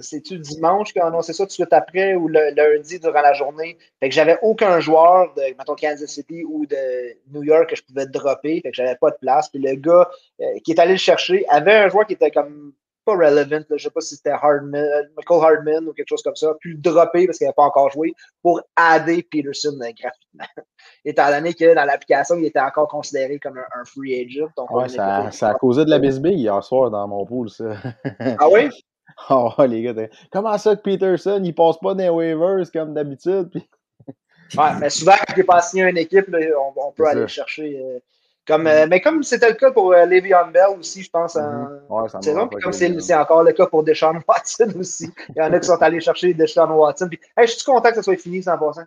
C'est-tu dimanche qui a annoncé ça tout de suite après ou le, lundi durant la journée? Fait que j'avais aucun joueur de, mettons, Kansas City ou de New York que je pouvais dropper. Fait que j'avais pas de place. Puis le gars euh, qui est allé le chercher avait un joueur qui était comme pas relevant, je ne sais pas si c'était Hardman, Michael Hardman ou quelque chose comme ça, puis le dropper parce qu'il n'avait pas encore joué pour aider Peterson euh, gratuitement. *laughs* Étant donné que dans l'application, il était encore considéré comme un, free agent. ouais, ça, ça, a causé de la bisbille hier soir dans mon pool, ça. ah oui? *laughs* Oh, les gars, comment ça que Peterson, il passe pas des waivers comme d'habitude? Puis... ouais, mais souvent, quand il n'est pas signé à une équipe, on, peut aller chercher. Euh, comme, euh, mais comme c'était le cas pour euh, Le'Veon Bell aussi, je pense, en mm-hmm. saison. Puis comme c'est encore le cas pour Deshaun *laughs* Watson aussi. Il y en a qui sont allés chercher Deshaun Watson. Puis, hey, je suis content que ça soit fini 100%.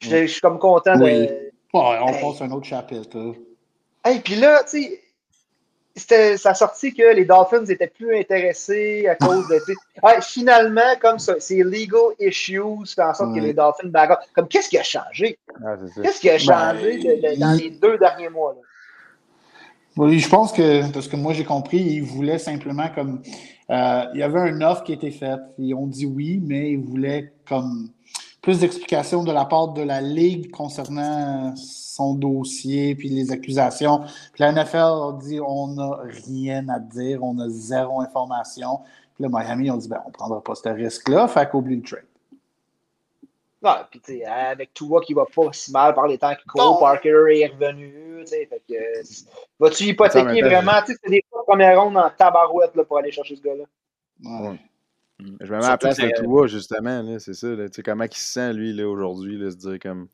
Je, je suis comme content de. Oui. on passe un autre chapitre. Hey, puis là, tu sais, ça a sorti que les Dolphins étaient plus intéressés à cause de. finalement, comme ça, c'est legal issues fait en sorte que les Dolphins bagarrent. Comme qu'est-ce qui a changé? qu'est-ce qui a changé ben, dans les deux derniers mois? Là? Oui, je pense que, de ce que moi j'ai compris, ils voulaient simplement comme. Euh, il y avait un offre qui était faite. Ils ont dit oui, mais ils voulaient comme plus d'explications de la part de la Ligue concernant son dossier puis les accusations. Puis la NFL a dit on n'a rien à dire, on a zéro information. Puis le Miami, ont dit ben, on ne prendra pas ce risque-là, fait qu'oublie le trade. Non, puis tu sais, avec Tua qui va pas si mal par les temps qui courent, Parker est revenu, tu sais, fait que vas-tu hypothéquer vraiment, tu sais, c'est des premières rondes en tabarouette là, pour aller chercher ce gars-là? Ouais. Je me mets à la place de Tua, justement, c'est ça, tu sais, comment il se sent, lui, là, aujourd'hui, se dire comme,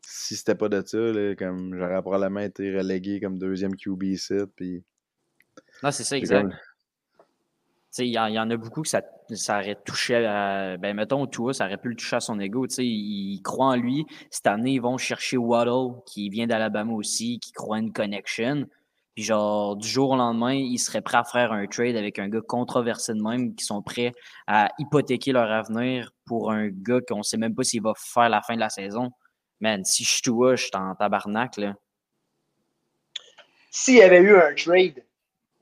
si c'était pas de ça, là, comme, j'aurais probablement été relégué comme deuxième QB set, puis... Non, c'est ça, exact. Il y, en a beaucoup que ça, ça aurait touché à, ben mettons, toi, ça aurait pu le toucher à son ego. Il, il croit en lui. Cette année, ils vont chercher Waddle, qui vient d'Alabama aussi, qui croit une connection. Puis genre, du jour au lendemain, ils seraient prêts à faire un trade avec un gars controversé de même, qui sont prêts à hypothéquer leur avenir pour un gars qu'on sait même pas s'il va faire la fin de la saison. Man, si je suis toi, je suis en tabarnak. S'il y avait eu un trade,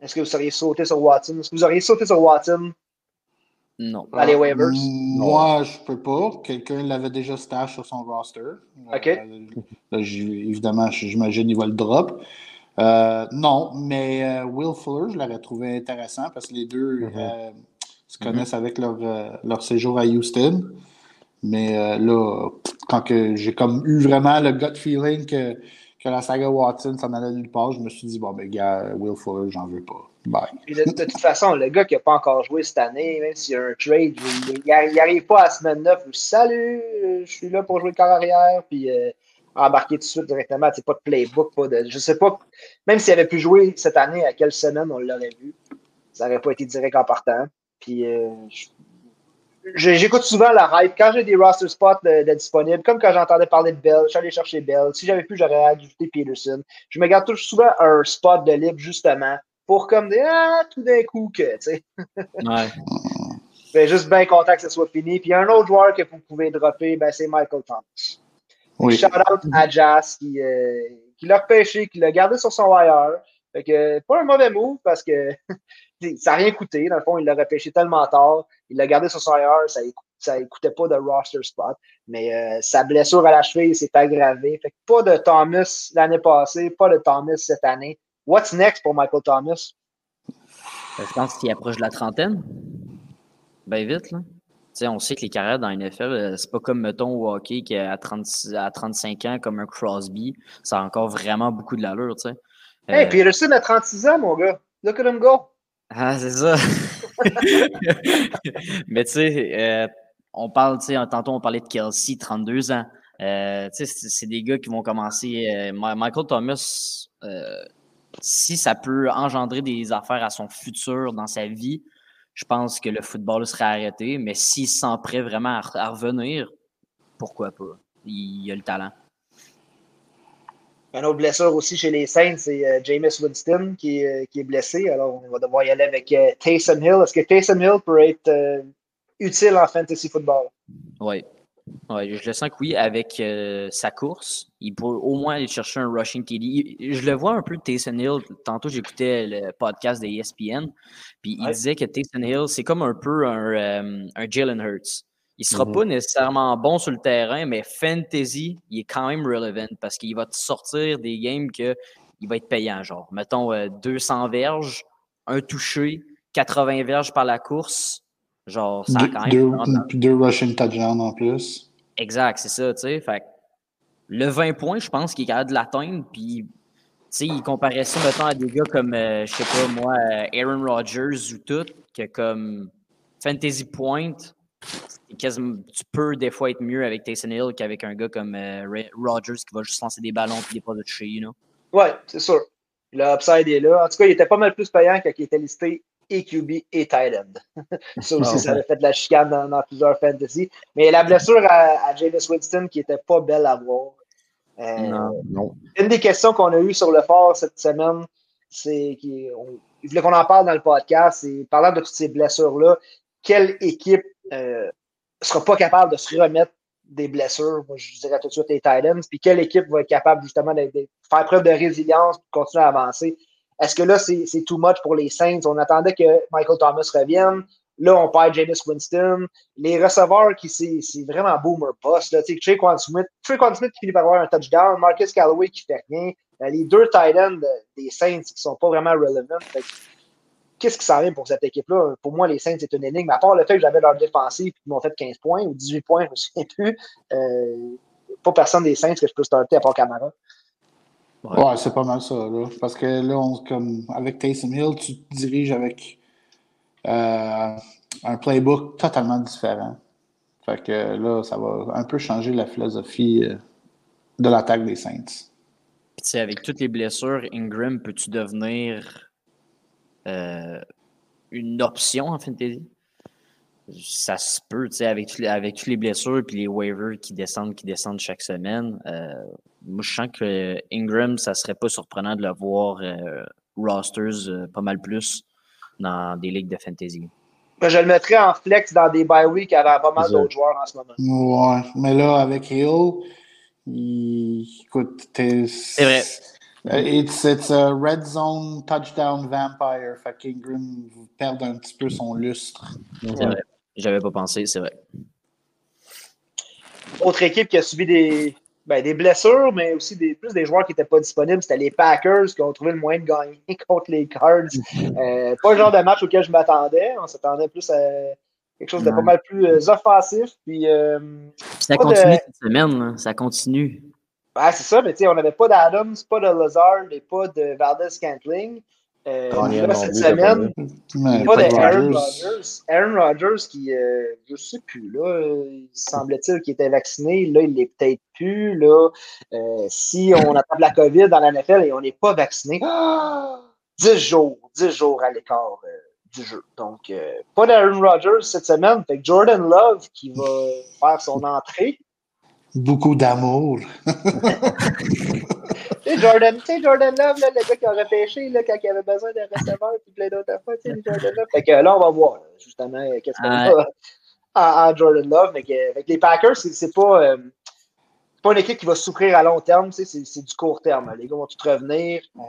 est-ce que vous seriez sauté sur Watson? Est-ce que vous auriez sauté sur Watson? Non. Dans les waivers? Moi, je peux pas. Quelqu'un l'avait déjà stash sur son roster. OK. Euh, évidemment, j'imagine qu'il va le drop. Euh, non, mais euh, Will Fuller, je l'aurais trouvé intéressant parce que les deux mm-hmm. se connaissent avec leur, leur, séjour à Houston. Mais là, quand j'ai comme eu vraiment le gut feeling que que la saga Watson s'en allait nulle part, je me suis dit, bon, ben, gars, Will Fuller, j'en veux pas. Bye. De, toute façon, le gars qui n'a pas encore joué cette année, même s'il y a un trade, il n'arrive pas à semaine 9. Salut, je suis là pour jouer corps arrière. Puis euh, embarquer tout de suite directement. C'est pas de playbook, pas de. Je sais pas. Même s'il avait pu jouer cette année, à quelle semaine on l'aurait vu, ça n'aurait pas été direct en partant. Puis euh, j'écoute souvent la hype. Quand j'ai des roster spots de, de disponibles, comme quand j'entendais parler de Bell, j'allais chercher Bell. Si j'avais pu, j'aurais ajouté Peterson. Je me garde toujours souvent un spot de libre, justement, pour comme des Ah, tout d'un coup que, tu sais. Ouais. *laughs* Ben, juste bien content que ce soit fini. Puis un autre joueur que vous pouvez dropper, ben, c'est Michael Thomas. Oui. Shout out à Jazz qui, euh, qui l'a repêché, qui l'a gardé sur son wire. Fait que pas un mauvais move parce que *laughs* ça n'a rien coûté. Dans le fond, il l'a repêché tellement tard. Il l'a gardé sur son wire, ça ça coûtait pas de roster spot. Mais euh, sa blessure à la cheville s'est aggravée. Fait que pas de Thomas l'année passée, pas de Thomas cette année. What's next pour Michael Thomas? Euh, Je pense qu'il approche de la trentaine. Ben vite, là. On sait que les carrières dans la NFL, euh, c'est pas comme, mettons, au hockey, qu'à 36 à 35 ans, comme un Crosby, ça a encore vraiment beaucoup de l'allure, tu sais. Hey, Euh, Peterson a 36 ans, mon gars. Look at him go. Ah, c'est ça. *laughs* Mais tu sais, euh, on parle, tu sais, tantôt on parlait de Kelsey, 32 ans. Euh, tu sais, c'est des gars qui vont commencer. euh, Michael Thomas, si ça peut engendrer des affaires à son futur dans sa vie, je pense que le football serait arrêté. Mais s'il se sent prêt vraiment à revenir, pourquoi pas? Il, il a le talent. Un autre blessure aussi chez les Saints, c'est euh, Jameis Winston qui, est- qui est blessé. Alors, on va devoir y aller avec euh, Taysom Hill. Est-ce que Taysom Hill peut être euh, utile en fantasy football? Oui. Ouais, je le sens que oui, avec euh, sa course, il peut au moins aller chercher un rushing TD. Je le vois un peu Taysom Hill. Tantôt, j'écoutais le podcast de ESPN, puis il Ouais. disait que Taysom Hill, c'est comme un peu un, euh, un Jalen Hurts. Il sera Mhm. pas nécessairement bon sur le terrain, mais fantasy, il est quand même relevant parce qu'il va te sortir des games que il va être payant. Genre, mettons euh, 200 verges, un touché, 80 verges par la course. Genre, ça a quand même deux, deux rushing touchdowns en plus. Exact, c'est ça, tu sais. Fait que le 20 points, je pense qu'il est capable de l'atteindre. Puis, tu sais, il comparait ça, mettons, à des gars comme, euh, je sais pas, moi, euh, Aaron Rodgers ou tout, que comme Fantasy Point, tu peux des fois être mieux avec Taysom Hill qu'avec un gars comme euh, Rodgers qui va juste lancer des ballons puis des pas de toucher, you know? Ouais, c'est sûr. Le upside est là. En tout cas, il était pas mal plus payant quand il était listé et QB et tight end. *laughs* ça aussi, Ah, ça avait fait de la chicane dans, dans plusieurs fantasy. Mais la blessure à, à Winston qui était pas belle à voir. Euh, Non. Non. Une des questions qu'on a eues sur le fort cette semaine, c'est qu'il voulait qu'on en parle dans le podcast. Et parlant de toutes ces blessures-là, quelle équipe euh, sera pas capable de se remettre des blessures? Moi, je dirais tout de suite les Titans. Puis quelle équipe va être capable justement de, faire preuve de résilience et continuer à avancer? Est-ce que là, c'est too much pour les Saints? On attendait que Michael Thomas revienne. Là, on perd Jameis Winston. Les receveurs qui c'est vraiment boomer boss. Là, sais, Traquan Smith, Smith qui finit par avoir un touchdown, Marcus Callaway qui fait rien. Euh, les deux de- des Saints qui sont pas vraiment relevant. Qu'est-ce qui s'en vient pour cette équipe-là? Pour moi, les Saints, c'est une énigme. À part le fait que j'avais leur défensive et qu'ils m'ont fait 15 points ou 18 points, je me souviens plus. Euh, pas personne des Saints que je peux starter à part Camara. Ouais. Ouais, c'est pas mal ça. Là. Parce que là, on, comme, avec Taysom Hill, tu te diriges avec euh, un playbook totalement différent. Fait que là, ça va un peu changer la philosophie euh, de l'attaque des Saints. Puis, tu sais, avec toutes les blessures, Ingram, peux-tu devenir euh, une option en fantasy? Ça se peut, tu sais, avec, tous les- avec toutes les blessures puis les waivers qui descendent, qui descendent chaque semaine. euh, moi, je sens que Ingram, ça serait pas surprenant de le voir euh, rosters euh, pas mal plus dans des ligues de fantasy. Ben, je le mettrais en flex dans des bye week avant pas mal d'autres joueurs en ce moment. Ouais, mais là, avec Hill, il... écoute, t'es... C'est vrai. Euh, It's, it's a red zone touchdown vampire. Fait qu'Ingram perd un petit peu son lustre. C'est vrai. J'avais pas pensé, c'est vrai. Autre équipe qui a subi des, ben, des blessures, mais aussi des, plus des joueurs qui n'étaient pas disponibles, c'était les Packers qui ont trouvé le moyen de gagner *laughs* contre les Cards. Euh, pas le genre de match auquel je m'attendais. On s'attendait plus à quelque chose de pas Ouais. mal plus euh, offensif. Puis, euh, ça de- continue cette semaine, ça continue. Ben, c'est ça, mais tu sais, on n'avait pas d'Adams, pas de Lazard et pas de Valdez Scantling. Euh, là, cette semaine, pas pas de Aaron Rodgers. Aaron Rodgers qui, euh, je sais plus, là, euh, il semblait-il qu'il était vacciné. Là, il l'est peut-être plus. Là, Euh, si on attrape la COVID dans la NFL et on n'est pas vacciné, *gasps* ah, 10 jours, 10 jours à l'écart euh, du jeu. Donc, euh, pas d'Aaron Rodgers cette semaine. Fait que Jordan Love qui va faire son entrée. Beaucoup d'amour. *laughs* Jordan, tu sais, Jordan Love, là, le gars qui a repêché là, quand il avait besoin d'un receveur et plein d'autres affaires, tu sais, Jordan Love. Fait que là, on va voir, justement, euh, qu'est-ce qu'on a en, en Jordan Love. Mais que, fait que les Packers, c'est c'est pas, euh, pas une équipe qui va souffrir à long terme, tu sais, c'est c'est du court terme. Les gars vont tout revenir. Euh,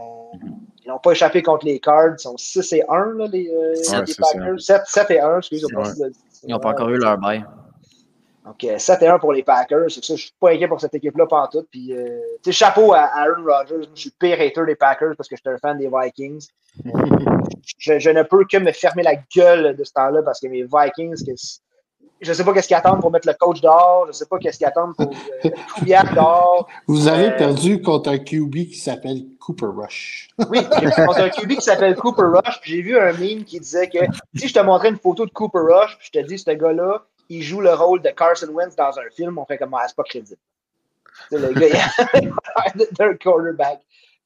ils n'ont pas échappé contre les Cards. Ils sont 6 et 1, là, les, euh, Ouais. Packers. 7, 7 et 1, excusez moi Ouais. si je le dis. Ils n'ont pas encore eu leur bail. Donc, euh, 7 et 1 pour les Packers. C'est ça, je suis pas inquiet pour cette équipe-là, pas en tout. Puis, euh, chapeau à Aaron Rodgers. Moi, Je suis le pire hater des Packers parce que je suis un fan des Vikings. *laughs* Je, je ne peux que me fermer la gueule de ce temps-là parce que mes Vikings, que je sais pas qu'est-ce qu'ils attendent pour mettre le coach dehors. Je sais pas qu'est-ce qu'ils attendent pour euh, Kubiak dehors. Vous avez Euh, perdu contre un QB qui s'appelle Cooper Rush. Oui, contre un QB qui s'appelle Cooper Rush. Puis j'ai vu un meme qui disait que si je te montrais une photo de Cooper Rush, puis je te dis, ce gars-là, il joue le rôle de Carson Wentz dans un film, on fait comme, ah, c'est pas crédible. C'est le gars, il a *laughs* d'un quarterback.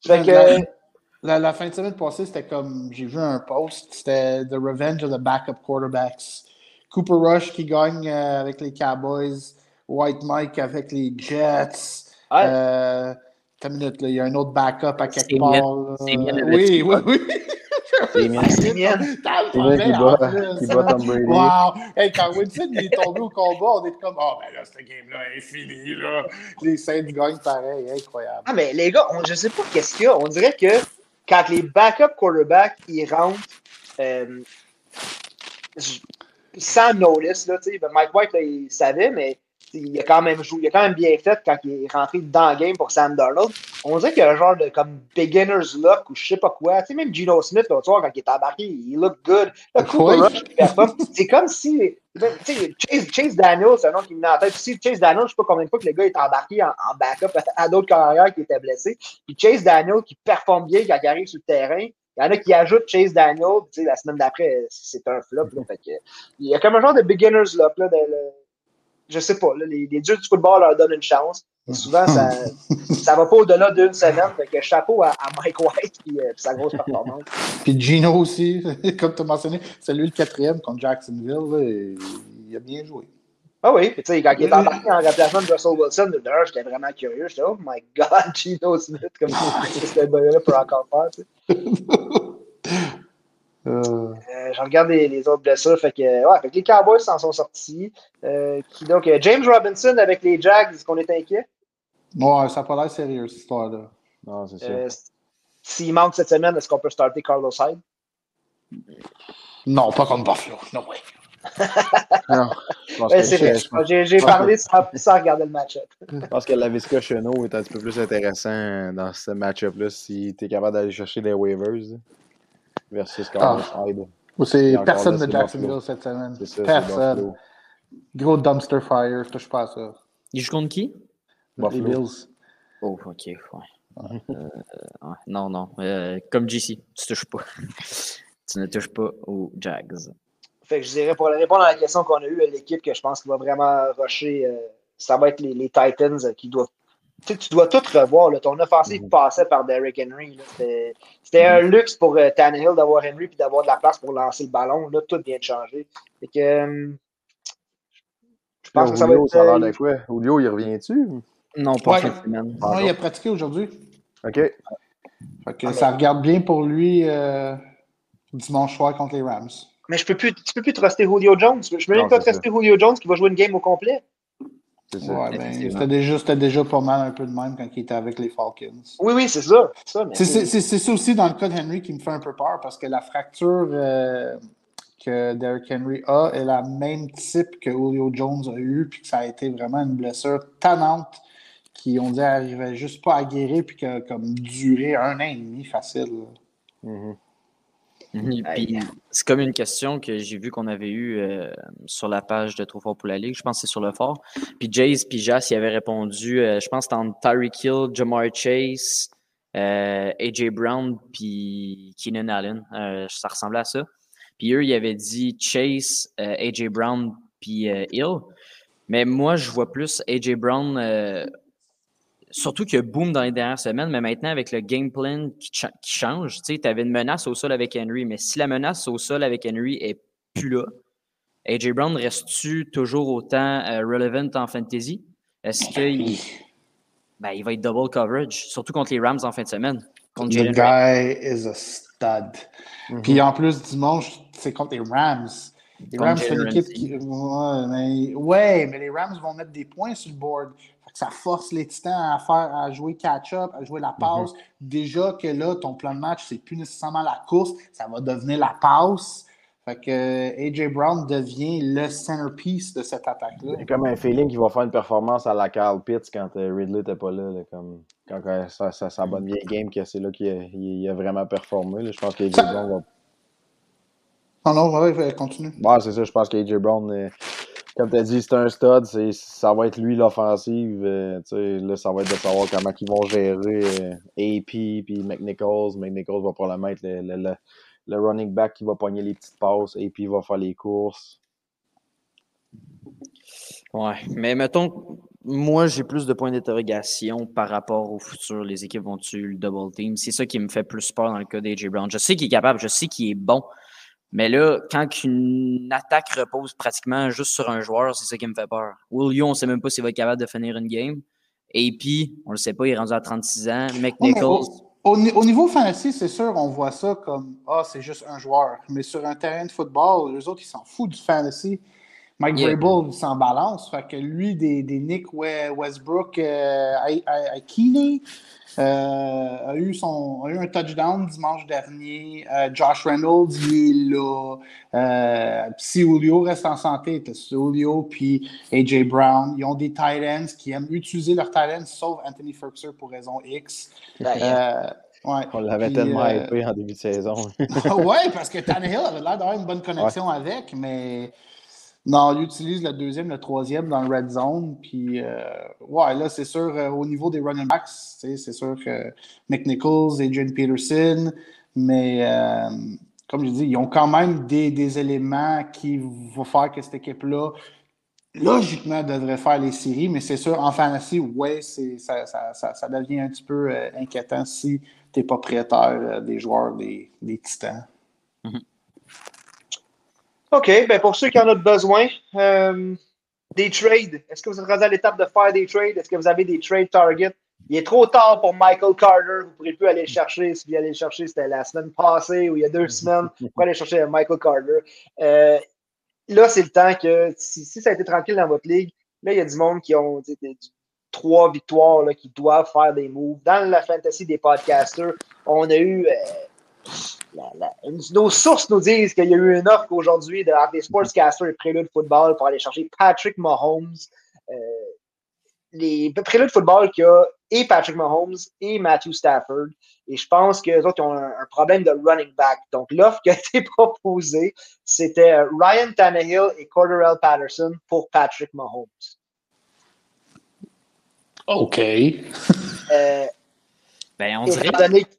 Fait que, La, la- la fin de semaine passée, c'était comme, j'ai vu un post, c'était The Revenge of the Backup Quarterbacks. Cooper Rush qui gagne euh, avec les Cowboys, White Mike avec les Jets. Ouais. Euh, t'as une minute, là, il y a un autre backup à quelque C'est part. Oui, oui, oui. C'est Mien- c'est qui bat, Tom Brady. Wow! Hey, quand Winston il est tombé au combat, on est comme, oh, ben là, cette game-là est finie, là. Les Saints gagnent pareil, incroyable. Ah, mais les gars, on, je sais pas qu'est-ce qu'il y a. On dirait que quand les backup quarterbacks, ils rentrent euh, sans notice, là, tu sais, ben, Mike White, là, il savait, mais il a quand même joué, il a quand même bien fait quand il est rentré dans le game pour Sam Darnold. On dirait qu'il y a un genre de comme beginner's luck ou je sais pas quoi. Tu sais, même Geno Smith, l'autre soir, quand il est embarqué, il look good. Oui. Rush, il. C'est comme si. Tu sais, Chase, Chase Daniels, c'est un nom qui me met en tête. Puis si Chase Daniels, je sais pas combien de fois que le gars est embarqué en, en backup à, à d'autres carrières qui étaient blessés. Puis Chase Daniel qui performe bien quand il arrive sur le terrain. Il y en a qui ajoutent Chase Daniel, tu sais, la semaine d'après, c'est un flop. Là, fait que, il y a comme un genre de beginner's luck. Là, de, le- je sais pas, là, les, les dieux du football leur donnent une chance. Et souvent, ça *laughs* ça va pas au-delà d'une semaine. Fait que chapeau à, à Mike White et sa grosse performance. *laughs* Puis Gino aussi, *laughs* comme tu as mentionné, c'est lui le quatrième contre Jacksonville, là, et il a bien joué. Ah oui, puis tu sais, quand il est embarqué en remplacement de Russell Wilson, d'ailleurs, j'étais vraiment curieux. J'étais, oh my god, Gino Smith, comme ce que ce gars-là peut encore faire. Euh, Euh, je regarde les, les autres blessures. Fait que, ouais, fait que les Cowboys s'en sont sortis. Euh, qui, donc, euh, James Robinson avec les Jags, est-ce qu'on est inquiet? ouais, ça n'a pas l'air sérieux, cette histoire-là. Non, c'est. Euh, S'il manque cette semaine, est-ce qu'on peut starter Carlos Hyde? Non, pas contre Buffalo. No way. *laughs* Non, je pense Ouais, J'ai parlé sans, sans regarder le match-up. *laughs* Je pense que la Visca Chenot est un petit peu plus intéressant dans ce match-up-là si tu es capable d'aller chercher des waivers là, versus Carlos Hyde. Ou C'est personne de Jacksonville cette semaine. Ça, Personne. Gros dumpster fire, je touche pas à ça. Il joue contre qui? Buffalo. Les Bills. Oh, ok. Ouais. Euh, ouais, non, non. Euh, comme JC, tu touches pas. *laughs* tu ne touches pas aux Jags. Fait que je dirais, pour répondre à la question qu'on a eue, l'équipe que je pense qui va vraiment rusher, euh, ça va être les, les Titans euh, qui doivent. Tu sais, tu dois tout revoir. Là. Ton offensive Mhm. passait par Derrick Henry. C'était un luxe pour euh, Tannehill d'avoir Henry et d'avoir de la place pour lancer le ballon. Là, tout vient de changer. Fait que, euh, je pense que ça va Julio, être. ça a l'air euh, de quoi? Julio, il revient-tu? Non, pas Ouais. cette semaine. Ouais, il a pratiqué aujourd'hui. OK. Fait que Ah, ça regarde bien pour lui euh, dimanche soir contre les Rams. mais je peux plus, tu peux plus truster Julio Jones. Je peux même Non, pas truster Julio Jones qui va jouer une game au complet. C'est ça. Ouais, ben, c'était déjà, déjà pas mal un peu de même quand il était avec les Falcons. Oui, oui, c'est ça. c'est ça, ça aussi dans le cas de Henry qui me fait un peu peur parce que la fracture euh, que Derrick Henry a est la même type que Julio Jones a eu, puis que ça a été vraiment une blessure tannante qui, on dit, arrivait juste pas à guérir, puis qui a comme duré un an et demi facile. Puis c'est comme une question que j'ai vu qu'on avait eue euh, sur la page de Trop fort pour la Ligue. Je pense que c'est sur le fort. Puis Jace puis Jas y avait répondu, euh, je pense que c'était entre Tyreek Hill, Jamar Chase, euh, AJ Brown puis Keenan Allen. ça ressemblait à ça. Puis eux, ils avaient dit Chase, AJ Brown puis Hill. Mais moi, je vois plus AJ Brown surtout qu'il y a boom dans les dernières semaines, mais maintenant avec le game plan qui, change, tu avais une menace au sol avec Henry, mais si la menace au sol avec Henry est plus là, AJ Brown reste-tu toujours autant euh, relevant en fantasy? Est-ce qu'il ben, il va être double coverage, surtout contre les Rams en fin de semaine? Contre The guy is a stud. Mm-hmm. Puis en plus, dimanche, c'est contre les Rams. Les Rams, c'est une équipe qui. Ouais mais... ouais, mais les Rams vont mettre des points sur le board ça force les Titans à faire à jouer catch-up, à jouer la passe. Mhm. Déjà que là, ton plan de match, c'est plus nécessairement la course, ça va devenir la passe. Fait que euh, AJ Brown devient le centerpiece de cette attaque-là. C'est comme un feeling qu'il va faire une performance à la Carl Pitts quand euh, Ridley n'était pas là. comme, quand ça, ça, ça bonne vieille game, que c'est là qu'il a, vraiment performé. Je pense qu'AJ Brown va. Non, non, ouais, continue. Ouais, c'est ça. Je pense qu'AJ Brown. Euh, comme tu as dit, c'est un stud, ça va être lui l'offensive. Euh, là, ça va être de savoir comment ils vont gérer euh, AP puis McNichols. McNichols va probablement être le, le, le, running back qui va pogner les petites passes. AP va faire les courses. Ouais, mais mettons, moi, j'ai plus de points d'interrogation par rapport au futur. Les équipes vont-tu le double team? C'est ça qui me fait plus peur dans le cas d'AJ Brown. Je sais qu'il est capable, je sais qu'il est bon. Mais là, quand une attaque repose pratiquement juste sur un joueur, c'est ça qui me fait peur. Will on ne sait même pas s'il va être capable de finir une game. AP, on ne le sait pas, il est rendu à 36 ans. McNichols. Au, niveau fantasy, c'est sûr, on voit ça comme Ah, c'est juste un joueur. Mais sur un terrain de football, les autres, ils s'en foutent du fantasy. Mike yeah. il s'en balance. Fait que lui, des, des Nick Westbrook, euh, euh, a, eu son, a eu un touchdown dimanche dernier. Euh, Josh Reynolds, il est là. Euh, si Julio reste en santé, c'est Julio puis AJ Brown. Ils ont des tight ends qui aiment utiliser leurs tight ends, sauf Anthony Ferguson pour raison X. Ouais. On l'avait tellement hypé en début de saison. *laughs* oui, parce que Tannehill avait l'air d'avoir une bonne connexion avec, mais non, il utilise le deuxième, le troisième dans le red zone. Puis, euh, ouais, là, c'est sûr, euh, au niveau des running backs, c'est sûr que McNichols, Adrian Peterson, mais euh, comme je dis, ils ont quand même des, des, éléments qui vont faire que cette équipe-là, logiquement, devrait faire les séries. Mais c'est sûr, en fantasy, ouais, ça, ça, ça, ça, devient un petit peu inquiétant si tu pas propriétaire des joueurs des, des Titans. Mm-hmm. OK, ben pour ceux qui en ont besoin, euh, des trades. Est-ce que vous êtes rendu à l'étape de faire des trades? Est-ce que vous avez des trade targets? Il est trop tard pour Michael Carter. Vous ne pourrez plus aller le chercher. Si vous allez le chercher, c'était la semaine passée ou il y a deux *laughs* semaines. Vous pouvez aller chercher Michael Carter. Euh, là, c'est le temps que, si, ça a été tranquille dans votre ligue, là, il y a du monde qui ont trois victoires, là, qui doivent faire des moves. Dans la fantasy des podcasters, on a eu. Euh, nos sources nous disent qu'il y a eu une offre aujourd'hui de des Sportscasters et Prélude Football pour aller chercher Patrick Mahomes. Euh, les Prélude Football qui a et Patrick Mahomes et Matthew Stafford. Et je pense que autres ont un, problème de running back. Donc, l'offre qui a été *laughs* proposée, c'était Ryan Tannehill et Corderell Patterson pour Patrick Mahomes. OK. euh, ben, on dirait...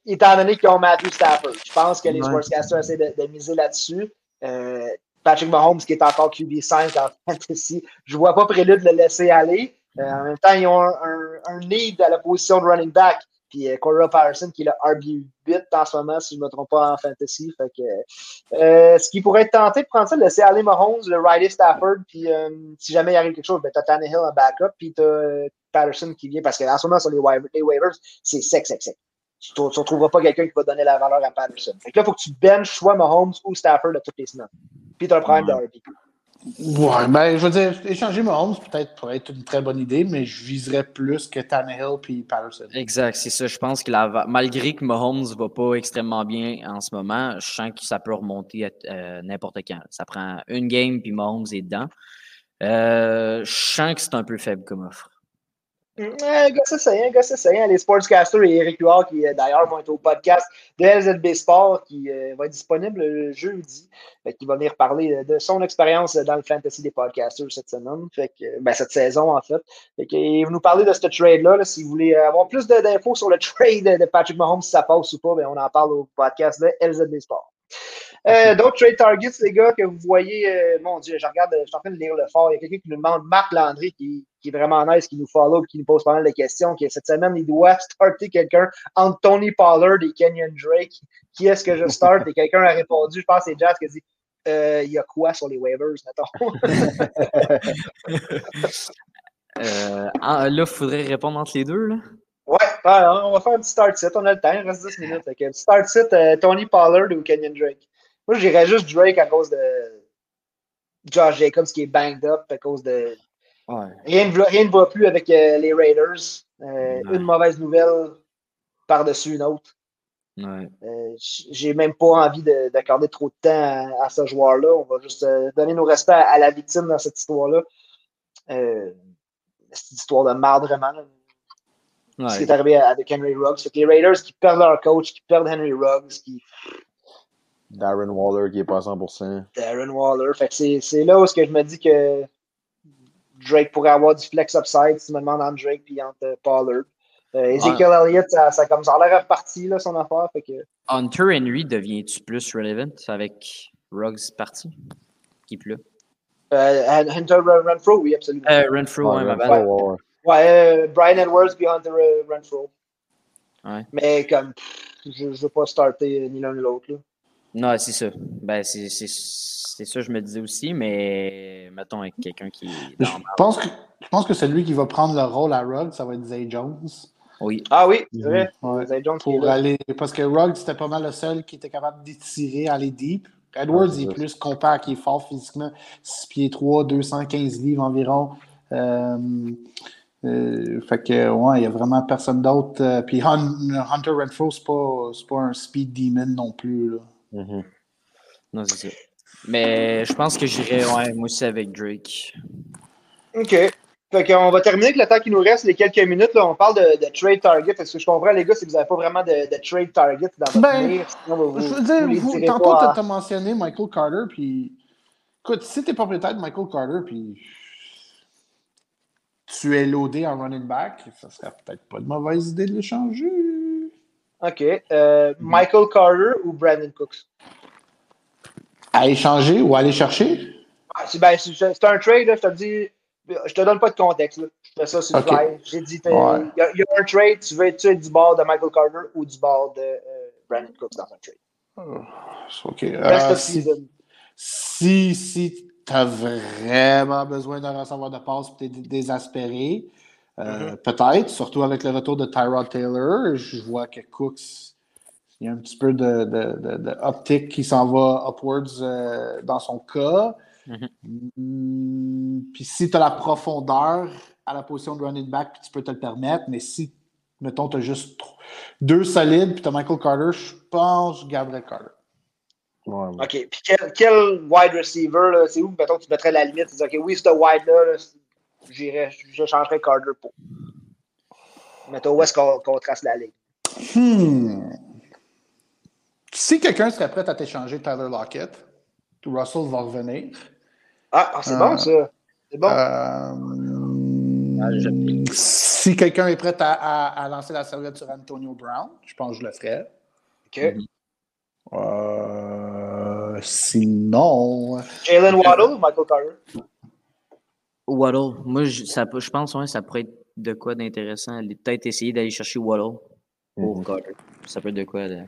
étant donné, qu'ils ont Matthew Stafford, je pense que les sportscasters essaient de, de miser là-dessus. Euh, Patrick Mahomes, qui est encore QB5 dans Fantasy, je ne vois pas prélude de le laisser aller. Euh, en même temps, ils ont un, un, lead à la position de running back. Puis euh, Cora Patterson, qui est le RB8 en ce moment, si je ne me trompe pas en fantasy. Fait que, euh, ce qui pourrait être tenté de prendre ça, de laisser aller Mahomes, le Riley Stafford, puis euh, si jamais il arrive quelque chose, ben, tu as Tannehill en backup, puis tu as Patterson qui vient, parce qu'en ce moment, sur les, waivers, c'est sec, sec, sec. Tu ne retrouveras pas quelqu'un qui va donner la valeur à Patterson. Fait que là, il faut que tu benches soit Mahomes ou Stafford à toutes les semaines. Puis tu as un problème de RB. Ouais, ben, je veux dire, échanger Mahomes peut-être pourrait être une très bonne idée, mais je viserais plus que Tannehill puis Patterson. Exact, c'est ça. Je pense que malgré que Mahomes ne va pas extrêmement bien en ce moment, je sens que ça peut remonter à euh, n'importe quand. Ça prend une game puis Mahomes est dedans. Euh, je sens que c'est un peu faible comme offre. Un gars, c'est un gars, Les sportscasters et Eric Huard, qui euh, d'ailleurs vont être au podcast de LZB Sport, qui euh, va être disponible le jeudi, qui va venir parler de son expérience dans le fantasy des podcasters cette semaine, fait que, ben, cette saison en fait. fait que, nous parler de ce trade-là. si vous voulez avoir plus d'infos sur le *laughs* trade de Patrick Mahomes, si ça passe ou pas, ben, on en parle au podcast de LZB Sport. Euh, d'autres trade targets, les gars, que vous voyez, euh, mon Dieu, je regarde, je suis en train de lire le fort. Il y a quelqu'un qui nous demande, Marc Landry, qui, qui, est vraiment nice, qui nous follow, qui nous pose pas mal de questions, qui cette semaine, il doit starter quelqu'un entre Tony Pollard et Kenyon Drake. Qui est-ce que je start? Et quelqu'un a répondu, je pense que c'est Jazz qui a dit, euh, il y a quoi sur les waivers, mettons? *laughs* euh, là, il faudrait répondre entre les deux, là. Ouais, on va faire un petit start set. On a le temps, il reste 10 minutes. Okay. Start set, Tony Pollard ou Kenyon Drake? Moi, j'irais juste Drake à cause de Josh Jacobs qui est banged up à cause de. Rien, ne, rien, ne va plus avec euh, les Raiders. Euh, une mauvaise nouvelle par-dessus une autre. Ouais. Euh, j'ai même pas envie d'accorder trop de temps à, ce joueur-là. On va juste donner nos respects à, la victime dans cette histoire-là. cette histoire de merde, vraiment. Ce qui est arrivé avec Henry Ruggs. les Raiders qui perdent leur coach, qui perdent Henry Ruggs, qui Darren Waller qui est pas à 100%. Darren Waller. Fait que c'est là où je me dis que Drake pourrait avoir du flex upside si tu me demandes entre Drake et entre Pollard. Euh, Ezekiel Elliott, ça, ça, comme ça a l'air reparti, là, son affaire. Fait que... Hunter Henry devient-tu plus relevant avec Ruggs parti? Qui est plus là? Euh, Hunter Renfro, oui, absolument. Euh, Renfro, ouais, ma. Ouais, ouais Brian Edwards puis Hunter Renfro. Ouais. Mais comme, je ne veux pas starter ni l'un ni l'autre. Non, c'est ça. Ben, c'est ça, je me disais aussi, mais mettons avec quelqu'un qui. je, pense que, je pense que celui qui va prendre le rôle à Ruggs, ça va être Zay Jones. Oui. Ah oui, c'est vrai. Zay Jones pour aller, parce que Ruggs, c'était pas mal le seul qui était capable d'étirer, aller deep. Edwards est plus compact, il est fort physiquement, 6 pieds 3, 215 livres environ. Euh, euh, fait que, ouais, il n'y a vraiment personne d'autre. Euh, puis Hunter Renfro, c'est pas, pas un speed demon non plus. Là. Mm-hmm. Non, c'est ça. Mais je pense que j'irai, ouais, moi aussi avec Drake. OK. Fait qu'on va terminer avec le temps qui nous reste, les quelques minutes. Là, on parle de, trade target. Est-ce que je comprends, les gars, si vous n'avez pas vraiment de, trade target dans votre ben, je veux dire, vous, tantôt, tu as mentionné Michael Carter, puis écoute, si tu es propriétaire de Michael Carter, puis tu es loadé en running back, ça serait peut-être pas une mauvaise idée de l'échanger. OK. Euh, Michael Carter ou Brandon Cooks? À échanger ou à aller chercher? Ah, ben, c'est un trade, là, je te dis. Je te donne pas de contexte. Là. Je fais ça sur le okay. J'ai dit, il y, a un trade, tu veux être du bord de Michael Carter ou du bord de euh, Brandon Cooks dans un trade? Oh, OK. Euh, si, si, si tu as vraiment besoin d'un recevoir de passe et tu es désespéré, euh, mm-hmm. Peut-être, surtout avec le retour de Tyrod Taylor. Je vois que Cooks, il y a un petit peu de, de, de, qui s'en va upwards euh, dans son cas. Mm-hmm. Mm, puis si tu as la profondeur à la position de running back, tu peux te le permettre, mais si, mettons, tu as juste deux solides, puis tu as Michael Carter, je pense que je garderais Carter. OK. Puis quel, wide receiver, c'est où, mettons, tu mettrais la limite? Tu dis, OK, oui, ce wide-là, j'irais, je changerais Carter pour. Mettons, où est-ce qu'on, trace la ligne? Hmm. Si quelqu'un serait prêt à t'échanger Tyler Lockett, Russell va revenir. Ah, ah c'est bon ça. C'est bon. Euh, si quelqu'un est prêt à, lancer la serviette sur Antonio Brown, je pense que je le ferais. OK. Euh, sinon. Jalen Waddle ou Michael Carter? Waddle. Moi, je, ça, je pense que ça pourrait être de quoi d'intéressant. Peut-être essayer d'aller chercher Waddle pour mm. Carter. Ça peut être de quoi de...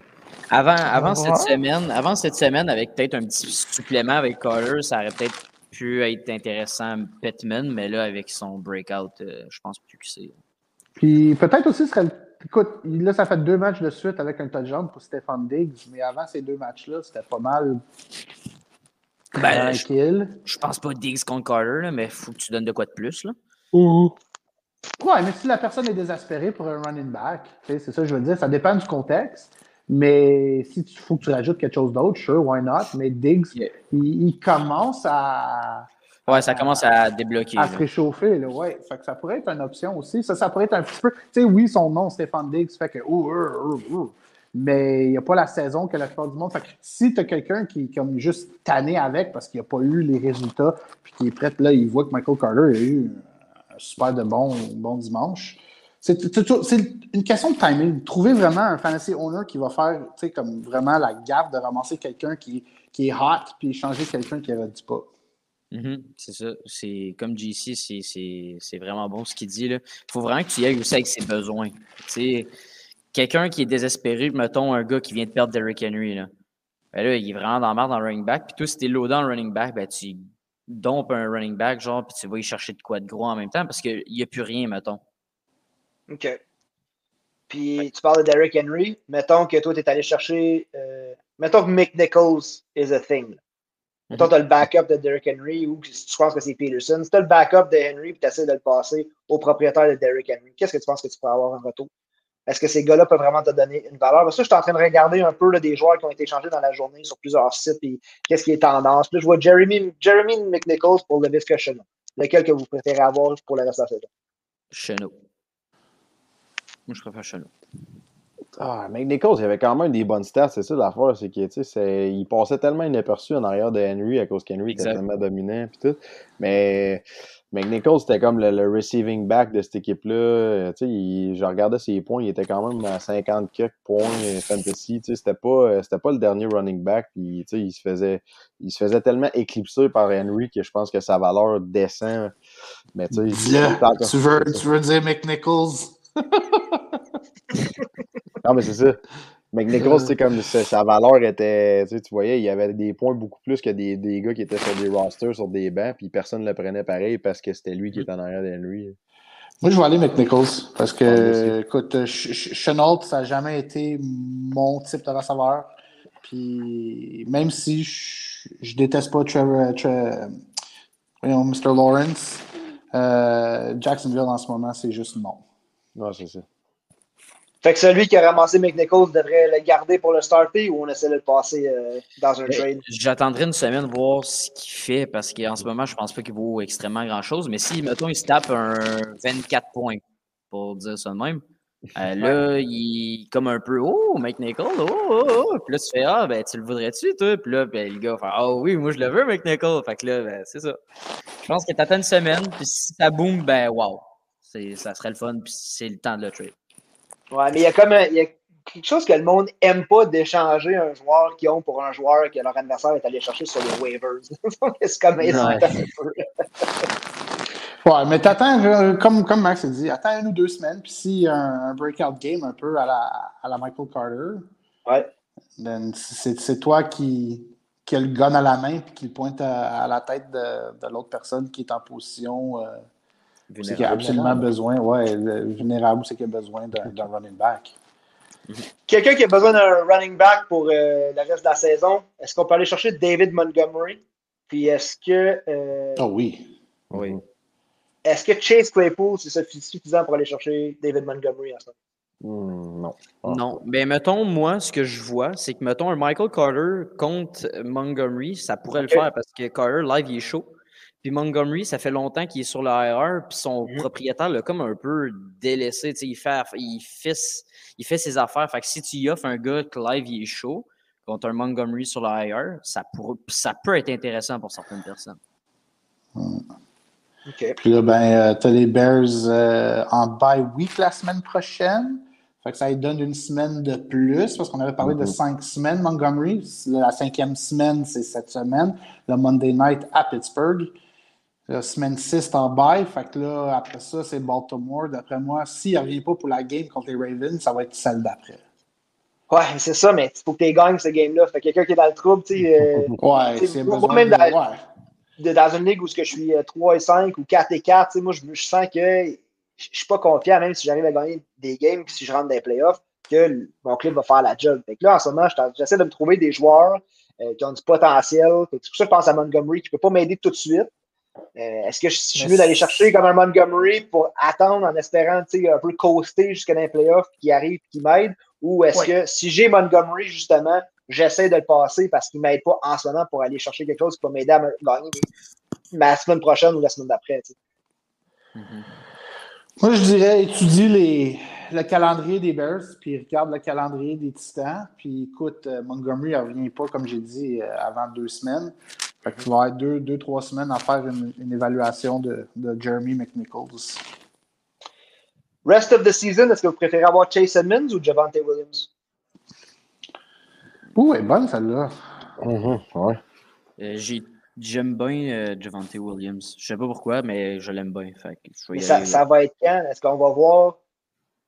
Avant, avant cette semaine, avant cette semaine, avec peut-être un petit supplément avec Carter, ça aurait peut-être pu être intéressant Pittman, mais là, avec son breakout, euh, je pense plus que c'est. Puis peut-être aussi serait. Écoute, là, ça fait deux matchs de suite avec un touchdown pour Stéphane Diggs, mais avant ces deux matchs-là, c'était pas mal ben, je, pense pas Diggs contre Carter, mais il faut que tu donnes de quoi de plus. Là. Ouais, mais si la personne est désespérée pour un running back, c'est ça que je veux dire, ça dépend du contexte. Mais si il faut que tu rajoutes quelque chose d'autre, sure, why not? Mais Diggs, il, commence à. Ouais, ça commence à débloquer. à là. se réchauffer, là, ouais. Fait que ça pourrait être une option aussi. Ça, ça pourrait être un petit peu. Tu sais, oui, son nom, Stéphane Diggs, fait que. ouh, ouh, ouh, ouh. Mais il n'y a pas la saison que la plupart du monde. Si tu as quelqu'un qui est comme juste tanné avec parce qu'il n'a pas eu les résultats, puis qui est prêt, là, il voit que Michael Carter a eu un super de bon, bon dimanche. C'est une question de timing. Trouver vraiment un fantasy owner qui va faire, comme vraiment la gaffe de ramasser quelqu'un qui, qui est hot, puis changer quelqu'un qui ne dit pas. Mhm, c'est ça. C'est comme JC, c'est- vraiment bon ce qu'il dit. Il faut vraiment que tu y ailles aussi avec ses besoins. Quelqu'un qui est désespéré, mettons un gars qui vient de perdre Derrick Henry, là. Ben là, il est vraiment dans la merde dans le running back. Puis toi, si t'es low dans le running back, ben tu dompes un running back, genre, puis tu vas y chercher de quoi de gros en même temps parce qu'il n'y a plus rien, mettons. OK. Puis tu parles de Derrick Henry. Mettons que toi, tu es allé chercher. euh, mettons que Mick Nichols is a thing. là. Mettons que tu as le backup de Derrick Henry ou si tu penses que c'est Peterson. Si tu as le backup de Henry et tu essaies de le passer au propriétaire de Derrick Henry, qu'est-ce que tu penses que tu peux avoir en retour? Est-ce que ces gars-là peuvent vraiment te donner une valeur? Parce que je suis en train de regarder un peu là, des joueurs qui ont été échangés dans la journée sur plusieurs sites et qu'est-ce qui est tendance. Puis là, je vois Jeremy, Jeremy McNichols pour le Visca Chenault. Lequel que vous préférez avoir pour le reste de la saison? Chenot. Moi, je préfère Chenot. Ah, Mike Nichols, il avait quand même des bonnes stats, c'est ça l'affaire, c'est qu'il il passait tellement inaperçu en arrière de Henry à cause qu'Henry était tellement dominant puis tout. Mais Mike Nichols, c'était comme le, le receiving back de cette équipe-là. Euh, je regardais ses points, il était quand même à 50 quelques points euh, fantasy. C'était pas, euh, c'était pas le dernier running back. Puis, il se faisait, il se faisait tellement éclipser par Henry que je pense que sa valeur descend. Mais tu encore- Tu veux, tu veux dire McNichols? *laughs* Non, mais c'est ça. McNichols, sais, comme sa, sa valeur était. Tu voyais, il y avait des points beaucoup plus que des, des gars qui étaient sur des rosters, sur des bancs, puis personne ne le prenait pareil parce que c'était lui qui était en arrière d'Henry. Moi, je vais aller McNichols parce que, aussi. écoute, Ch- Chenault, ça n'a jamais été mon type de receveur. Puis, même si je, je déteste pas Trevor, Tre- voyons, Mr. Lawrence, euh, Jacksonville en ce moment, c'est juste non. Non, c'est ça. Fait que celui qui a ramassé McNichols devrait le garder pour le starter ou on essaie de le passer euh, dans un Ben, trade? J'attendrai une semaine voir ce qu'il fait parce qu'en ce moment, je pense pas qu'il vaut extrêmement grand chose. Mais si, mettons, il se tape un 24 points, pour dire ça de même, euh, là, il est comme un peu Oh, Mike Nichols, oh, oh, oh. Puis là, tu fais Ah, ben, tu le voudrais-tu, toi? Puis là, ben, le gars faire Ah oui, moi, je le veux, Mike Nichols. Fait que là, ben, c'est ça. Je pense que t'attends une semaine, puis si ça boom, ben, wow. Ça serait le fun, puis c'est le temps de le trade. Ouais, mais il y a comme un- il y a quelque chose que le monde aime pas d'échanger un joueur qu'ils ont pour un joueur que leur adversaire est allé chercher sur les waivers. *laughs* c'est comme insultant un peu. Ouais, mais t'attends, comme, comme Max a dit, attends une ou deux semaines, puis s'il y a un, un breakout game un peu à la, à la Michael Carter, Ouais. then c'est toi qui, qui a le gun à la main puis qui le pointe à, à la tête de, de l'autre personne qui est en position euh, c'est qu'il a absolument besoin, ouais, le vulnérable, où c'est qu'il a besoin d'un running back. Quelqu'un qui a besoin d'un running back pour euh, le reste de la saison, est-ce qu'on peut aller chercher David Montgomery? Puis est-ce que euh, Oh oui. Oui. est-ce que Chase Claypool, c'est suffi- suffisant pour aller chercher David Montgomery en ce moment? Hmm, non. Ah. Non, mais mettons, moi, ce que je vois, c'est que, mettons, un Michael Carter contre Montgomery, ça pourrait le faire parce que Carter, live, il est chaud. Puis Montgomery, ça fait longtemps qu'il est sur le IR, puis son Mhm. propriétaire l'a comme un peu délaissé. Il fait, il, fait, il fait ses affaires. Fait que si tu y offres un gars que live, il est chaud, contre un Montgomery sur le IR, ça, ça peut être intéressant pour certaines personnes. OK. Puis là, ben, tu as les Bears euh, en bye week la semaine prochaine. Fait que ça lui donne une semaine de plus, parce qu'on avait parlé de Mhm. cinq semaines, Montgomery. La cinquième semaine, c'est cette semaine. Le Monday night à Pittsburgh. La semaine 6 en bye. Fait que là, après ça, c'est Baltimore. D'après moi, s'il ne revient pas pour la game contre les Ravens, ça va être celle d'après. Ouais, c'est ça, mais il faut que tu gagnes ce game-là. Fait que quelqu'un qui est dans le trouble, tu sais, euh, Ouais, C'est moi, même de... dans- ouais. dans une ligue où je suis euh, 3 et 5 ou 4 et 4, tu sais, moi, je, je sens que je je suis pas confiant, même si j'arrive à gagner des games puis si je rentre dans les playoffs, que mon club va faire la job. Fait que là, en ce moment, j'essaie de me trouver des joueurs euh, qui ont du potentiel. C'est pour ça que je pense à Montgomery, qui peut pas m'aider tout de suite. Euh, Est-ce que je suis mieux d'aller chercher comme un Montgomery pour attendre en espérant tu sais, un peu coaster jusqu'à dans les playoffs, qui arrive, qui m'aide? Ou est-ce que si j'ai Montgomery, justement, j'essaie de le passer parce qu'il ne m'aide pas en ce moment pour aller chercher quelque chose qui va m'aider à me gagner la semaine prochaine ou la semaine d'après. Mhm. Moi, je dirais étudie les, le calendrier des Bears, puis regarde le calendrier des Titans. Puis écoute, euh, Montgomery ne revient pas, comme j'ai dit, euh, avant deux semaines. Fait que tu vas avoir deux, deux, trois semaines à faire une, une évaluation de, de Jeremy McNichols. Rest of the season, est-ce que vous préférez avoir Chase Edmonds ou Javante Williams? Ouh, elle est bonne celle-là. Mhm, ouais. Euh, j'ai- J'aime bien euh, Javante Williams. Je sais pas pourquoi, mais je l'aime bien. Fait que je vais Mais y ça, ça va être quand? Est-ce qu'on va voir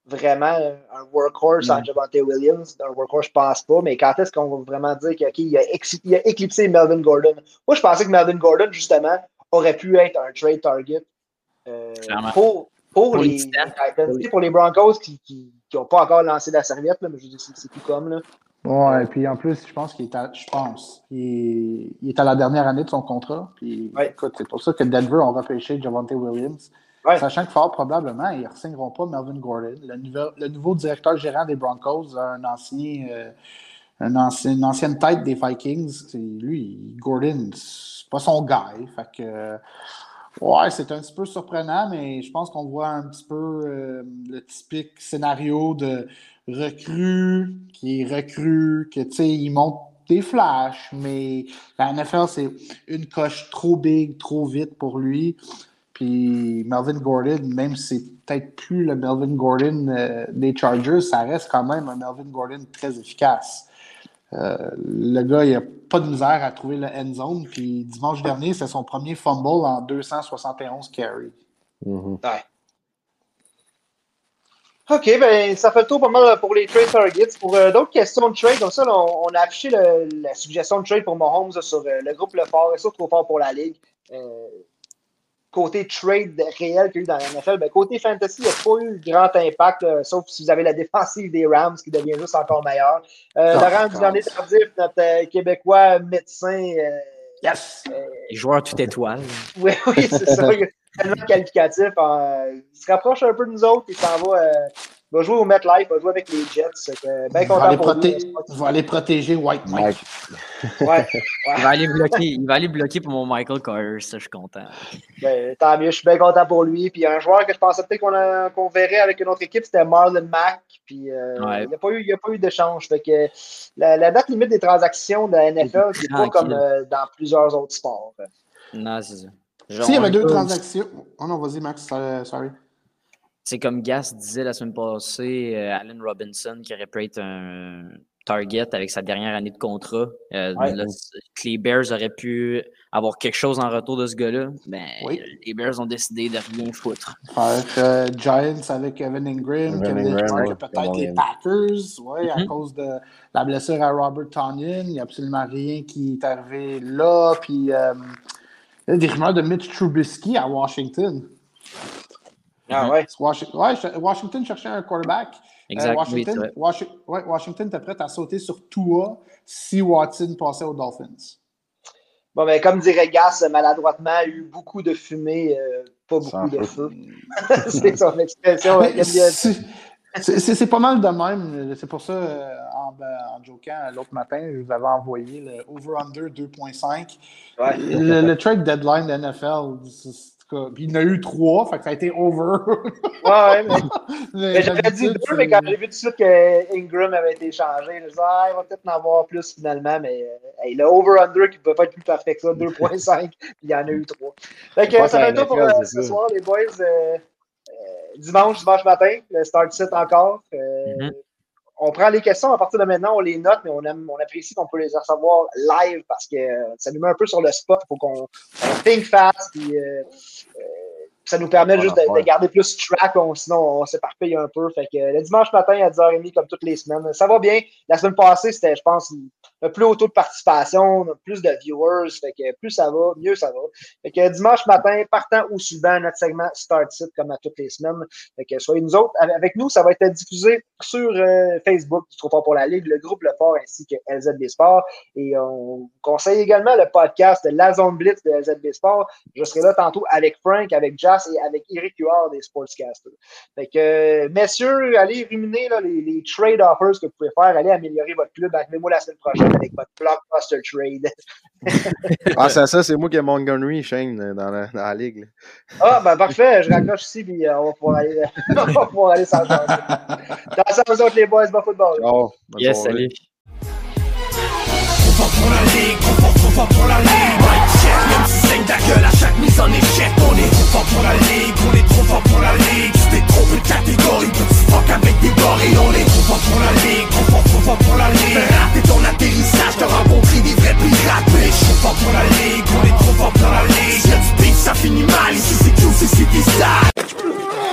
vraiment un workhorse en Non. Javante Williams? Un workhorse, je pense pas, mais quand est-ce qu'on va vraiment dire qu'il a, il a éclipsé Melvin Gordon? Moi, je pensais que Melvin Gordon, justement, aurait pu être un trade target euh, pour, pour, Pour les, Titans. Oui. Pour les Broncos qui n'ont pas encore lancé la serviette, là, mais je veux dire, c'est c'est tout comme. Là. Ouais, puis en plus, je pense qu'il est à, je pense, il est, il est à la dernière année de son contrat. Puis Ouais. écoute, c'est pour ça que Denver ont repêché Javante Williams. Sachant que fort probablement, ils ne signeront pas Melvin Gordon. Le, nouveau directeur gérant des Broncos, un ancien, euh, un ancien, une ancienne tête des Vikings, lui, Gordon, c'est pas son gars. Fait que, ouais, c'est un petit peu surprenant, mais je pense qu'on voit un petit peu euh, le typique scénario de recrue qui est recrue, que tu sais, il monte des flashs, mais la NFL, c'est une coche trop big, trop vite pour lui. Puis Melvin Gordon, même si c'est peut-être plus le Melvin Gordon euh, des Chargers, ça reste quand même un Melvin Gordon très efficace. Euh, le gars, il n'a pas de misère à trouver le end zone. Puis dimanche dernier, c'est son premier fumble en 271 carries. Mhm. Ouais. OK, ben ça fait le tour pas mal pour les trade targets. Pour euh, d'autres questions de trade, comme ça, là, on, on a affiché le- la suggestion de trade pour Mahomes là, sur euh, le groupe Le Fort et ça, trop fort pour la Ligue. Euh, côté trade réel qu'il y a eu dans la NFL, ben, côté fantasy, il n'y a pas eu de grand impact, là, sauf si vous avez la défensive des Rams qui devient juste encore meilleure. Euh, Ah, Laurent Duvernay Tardif, notre euh, Québécois médecin, euh, Yes! Les joueurs tout étoiles. *laughs* oui, oui, c'est ça. Il est tellement qualificatif. euh, il se rapproche un peu de nous autres. Il s'en va, euh, va jouer au MetLife, il va jouer avec les Jets. C'est que, bien content aller pour lui. proté- je vais aller protéger White Mike. Mike. Ouais, *laughs* Il va aller bloquer, il va aller bloquer pour mon Michael Carter, ça je suis content. ben, tant mieux, je suis bien content pour lui. Puis un joueur que je pensais peut-être qu'on a- qu'on verrait avec une autre équipe, c'était Marlon Mack. Puis euh, Ouais. il n'y a pas eu, il y a pas eu d'échange. Fait que la, la date limite des transactions de la NFL, c'est pas comme euh, dans plusieurs autres sports. Non, c'est ça. Genre, S'il y avait deux transactions. Oh non, vas-y, Max, euh, sorry. C'est comme Gas disait la semaine passée, euh, Allen Robinson qui aurait pu être un target avec sa dernière année de contrat. Euh, Ouais. là, c- que les Bears auraient pu avoir quelque chose en retour de ce gars-là. Oui. les Bears ont décidé de rien foutre. Euh, Giants avec Evan Ingram, Kevin Ingram, Clark, ouais, peut-être les Kevin. Packers, ouais, à Mhm. cause de la blessure à Robert Tonyan. Il n'y a absolument rien qui est arrivé là. Puis euh, il y a des rumeurs de Mitch Trubisky à Washington. Ah ouais. Washi- ouais, Washington cherchait un quarterback. Euh, Exact. Washington. Washi- ouais, Washington était prêt à sauter sur Tua si Watson passait aux Dolphins. Bon, ben, comme dirait Gas, maladroitement, il y a eu beaucoup de fumée, euh, pas beaucoup de feu. *laughs* c'est son expression. Mais. C'est pas mal de même. C'est pour ça, euh, en, ben, en jokant, l'autre matin, je vous avais envoyé le over-under 2.5. Ouais. Le, le trade deadline de NFL, tout cas, puis il y en a eu trois, fait que ça a été over. *laughs* Ouais, ouais, mais Mais Mais j'aurais dit deux, mais quand j'ai vu tout de suite que Ingram avait été changé, je disais, ah, il va peut-être en avoir plus finalement, mais euh, hey, le over-under qui peut pas être plus parfait que ça, 2.5, *laughs* puis il y en a eu trois. Fait que ça à fait tout pour euh, ce soir, les boys. Euh, euh, dimanche, dimanche matin, le start set encore. Euh, Mhm. On prend les questions à partir de maintenant, on les note, mais on, aime, on apprécie qu'on peut les recevoir live parce que euh, ça nous met un peu sur le spot. Il faut qu'on on think fast. Puis, euh, euh, ça nous permet juste de, garder plus track, on- sinon on s'éparpille un peu. Fait que le dimanche matin à 10h30, comme toutes les semaines, ça va bien. La semaine passée, c'était, je pense, plus haut taux de participation, plus de viewers. Fait que plus ça va, mieux ça va. Fait que dimanche matin, partant ou suivant notre segment Start Sit, comme à toutes les semaines. Fait que soyez nous autres. Avec nous, ça va être diffusé sur euh, Facebook, du Trop Fort pour la Ligue, le groupe Le Fort ainsi que LZB Sport. Et on conseille également le podcast La Zone Blitz de LZB Sport. Je serai là tantôt avec Frank, avec Jas et avec Eric Huard des Sportscasters. Fait que, messieurs, allez ruminer les trade offers que vous pouvez faire. Allez améliorer votre club. Avec moi la semaine prochaine avec votre blockbuster trade. *laughs* ah, c'est ça, c'est moi qui ai Montgomery, Shane, dans la, dans la ligue. Là. Ah, ben parfait, je raccroche ici, puis euh, on va pouvoir aller, *laughs* on va aller sans chance. Dans ça, vous autres, les boys, bon football. Oh, yes, salut. On pour la ligue, on fort pour la ligue. Mike check, même si saigne ta gueule à chaque mise en échec. On est trop fort pour la ligue, on est trop fort pour la ligue. C'était trop peu de catégories, fuck avec des bords et on est trop fort pour la ligue, trop fort, trop fort pour la ligue. T'es ton atterrissage, te rencontrer des vrais pirates. Mais fort pour la ligue, on est trop fort pour la ligue. Si y'a du beef, ça finit mal, ici c'est Q, c'est City Style.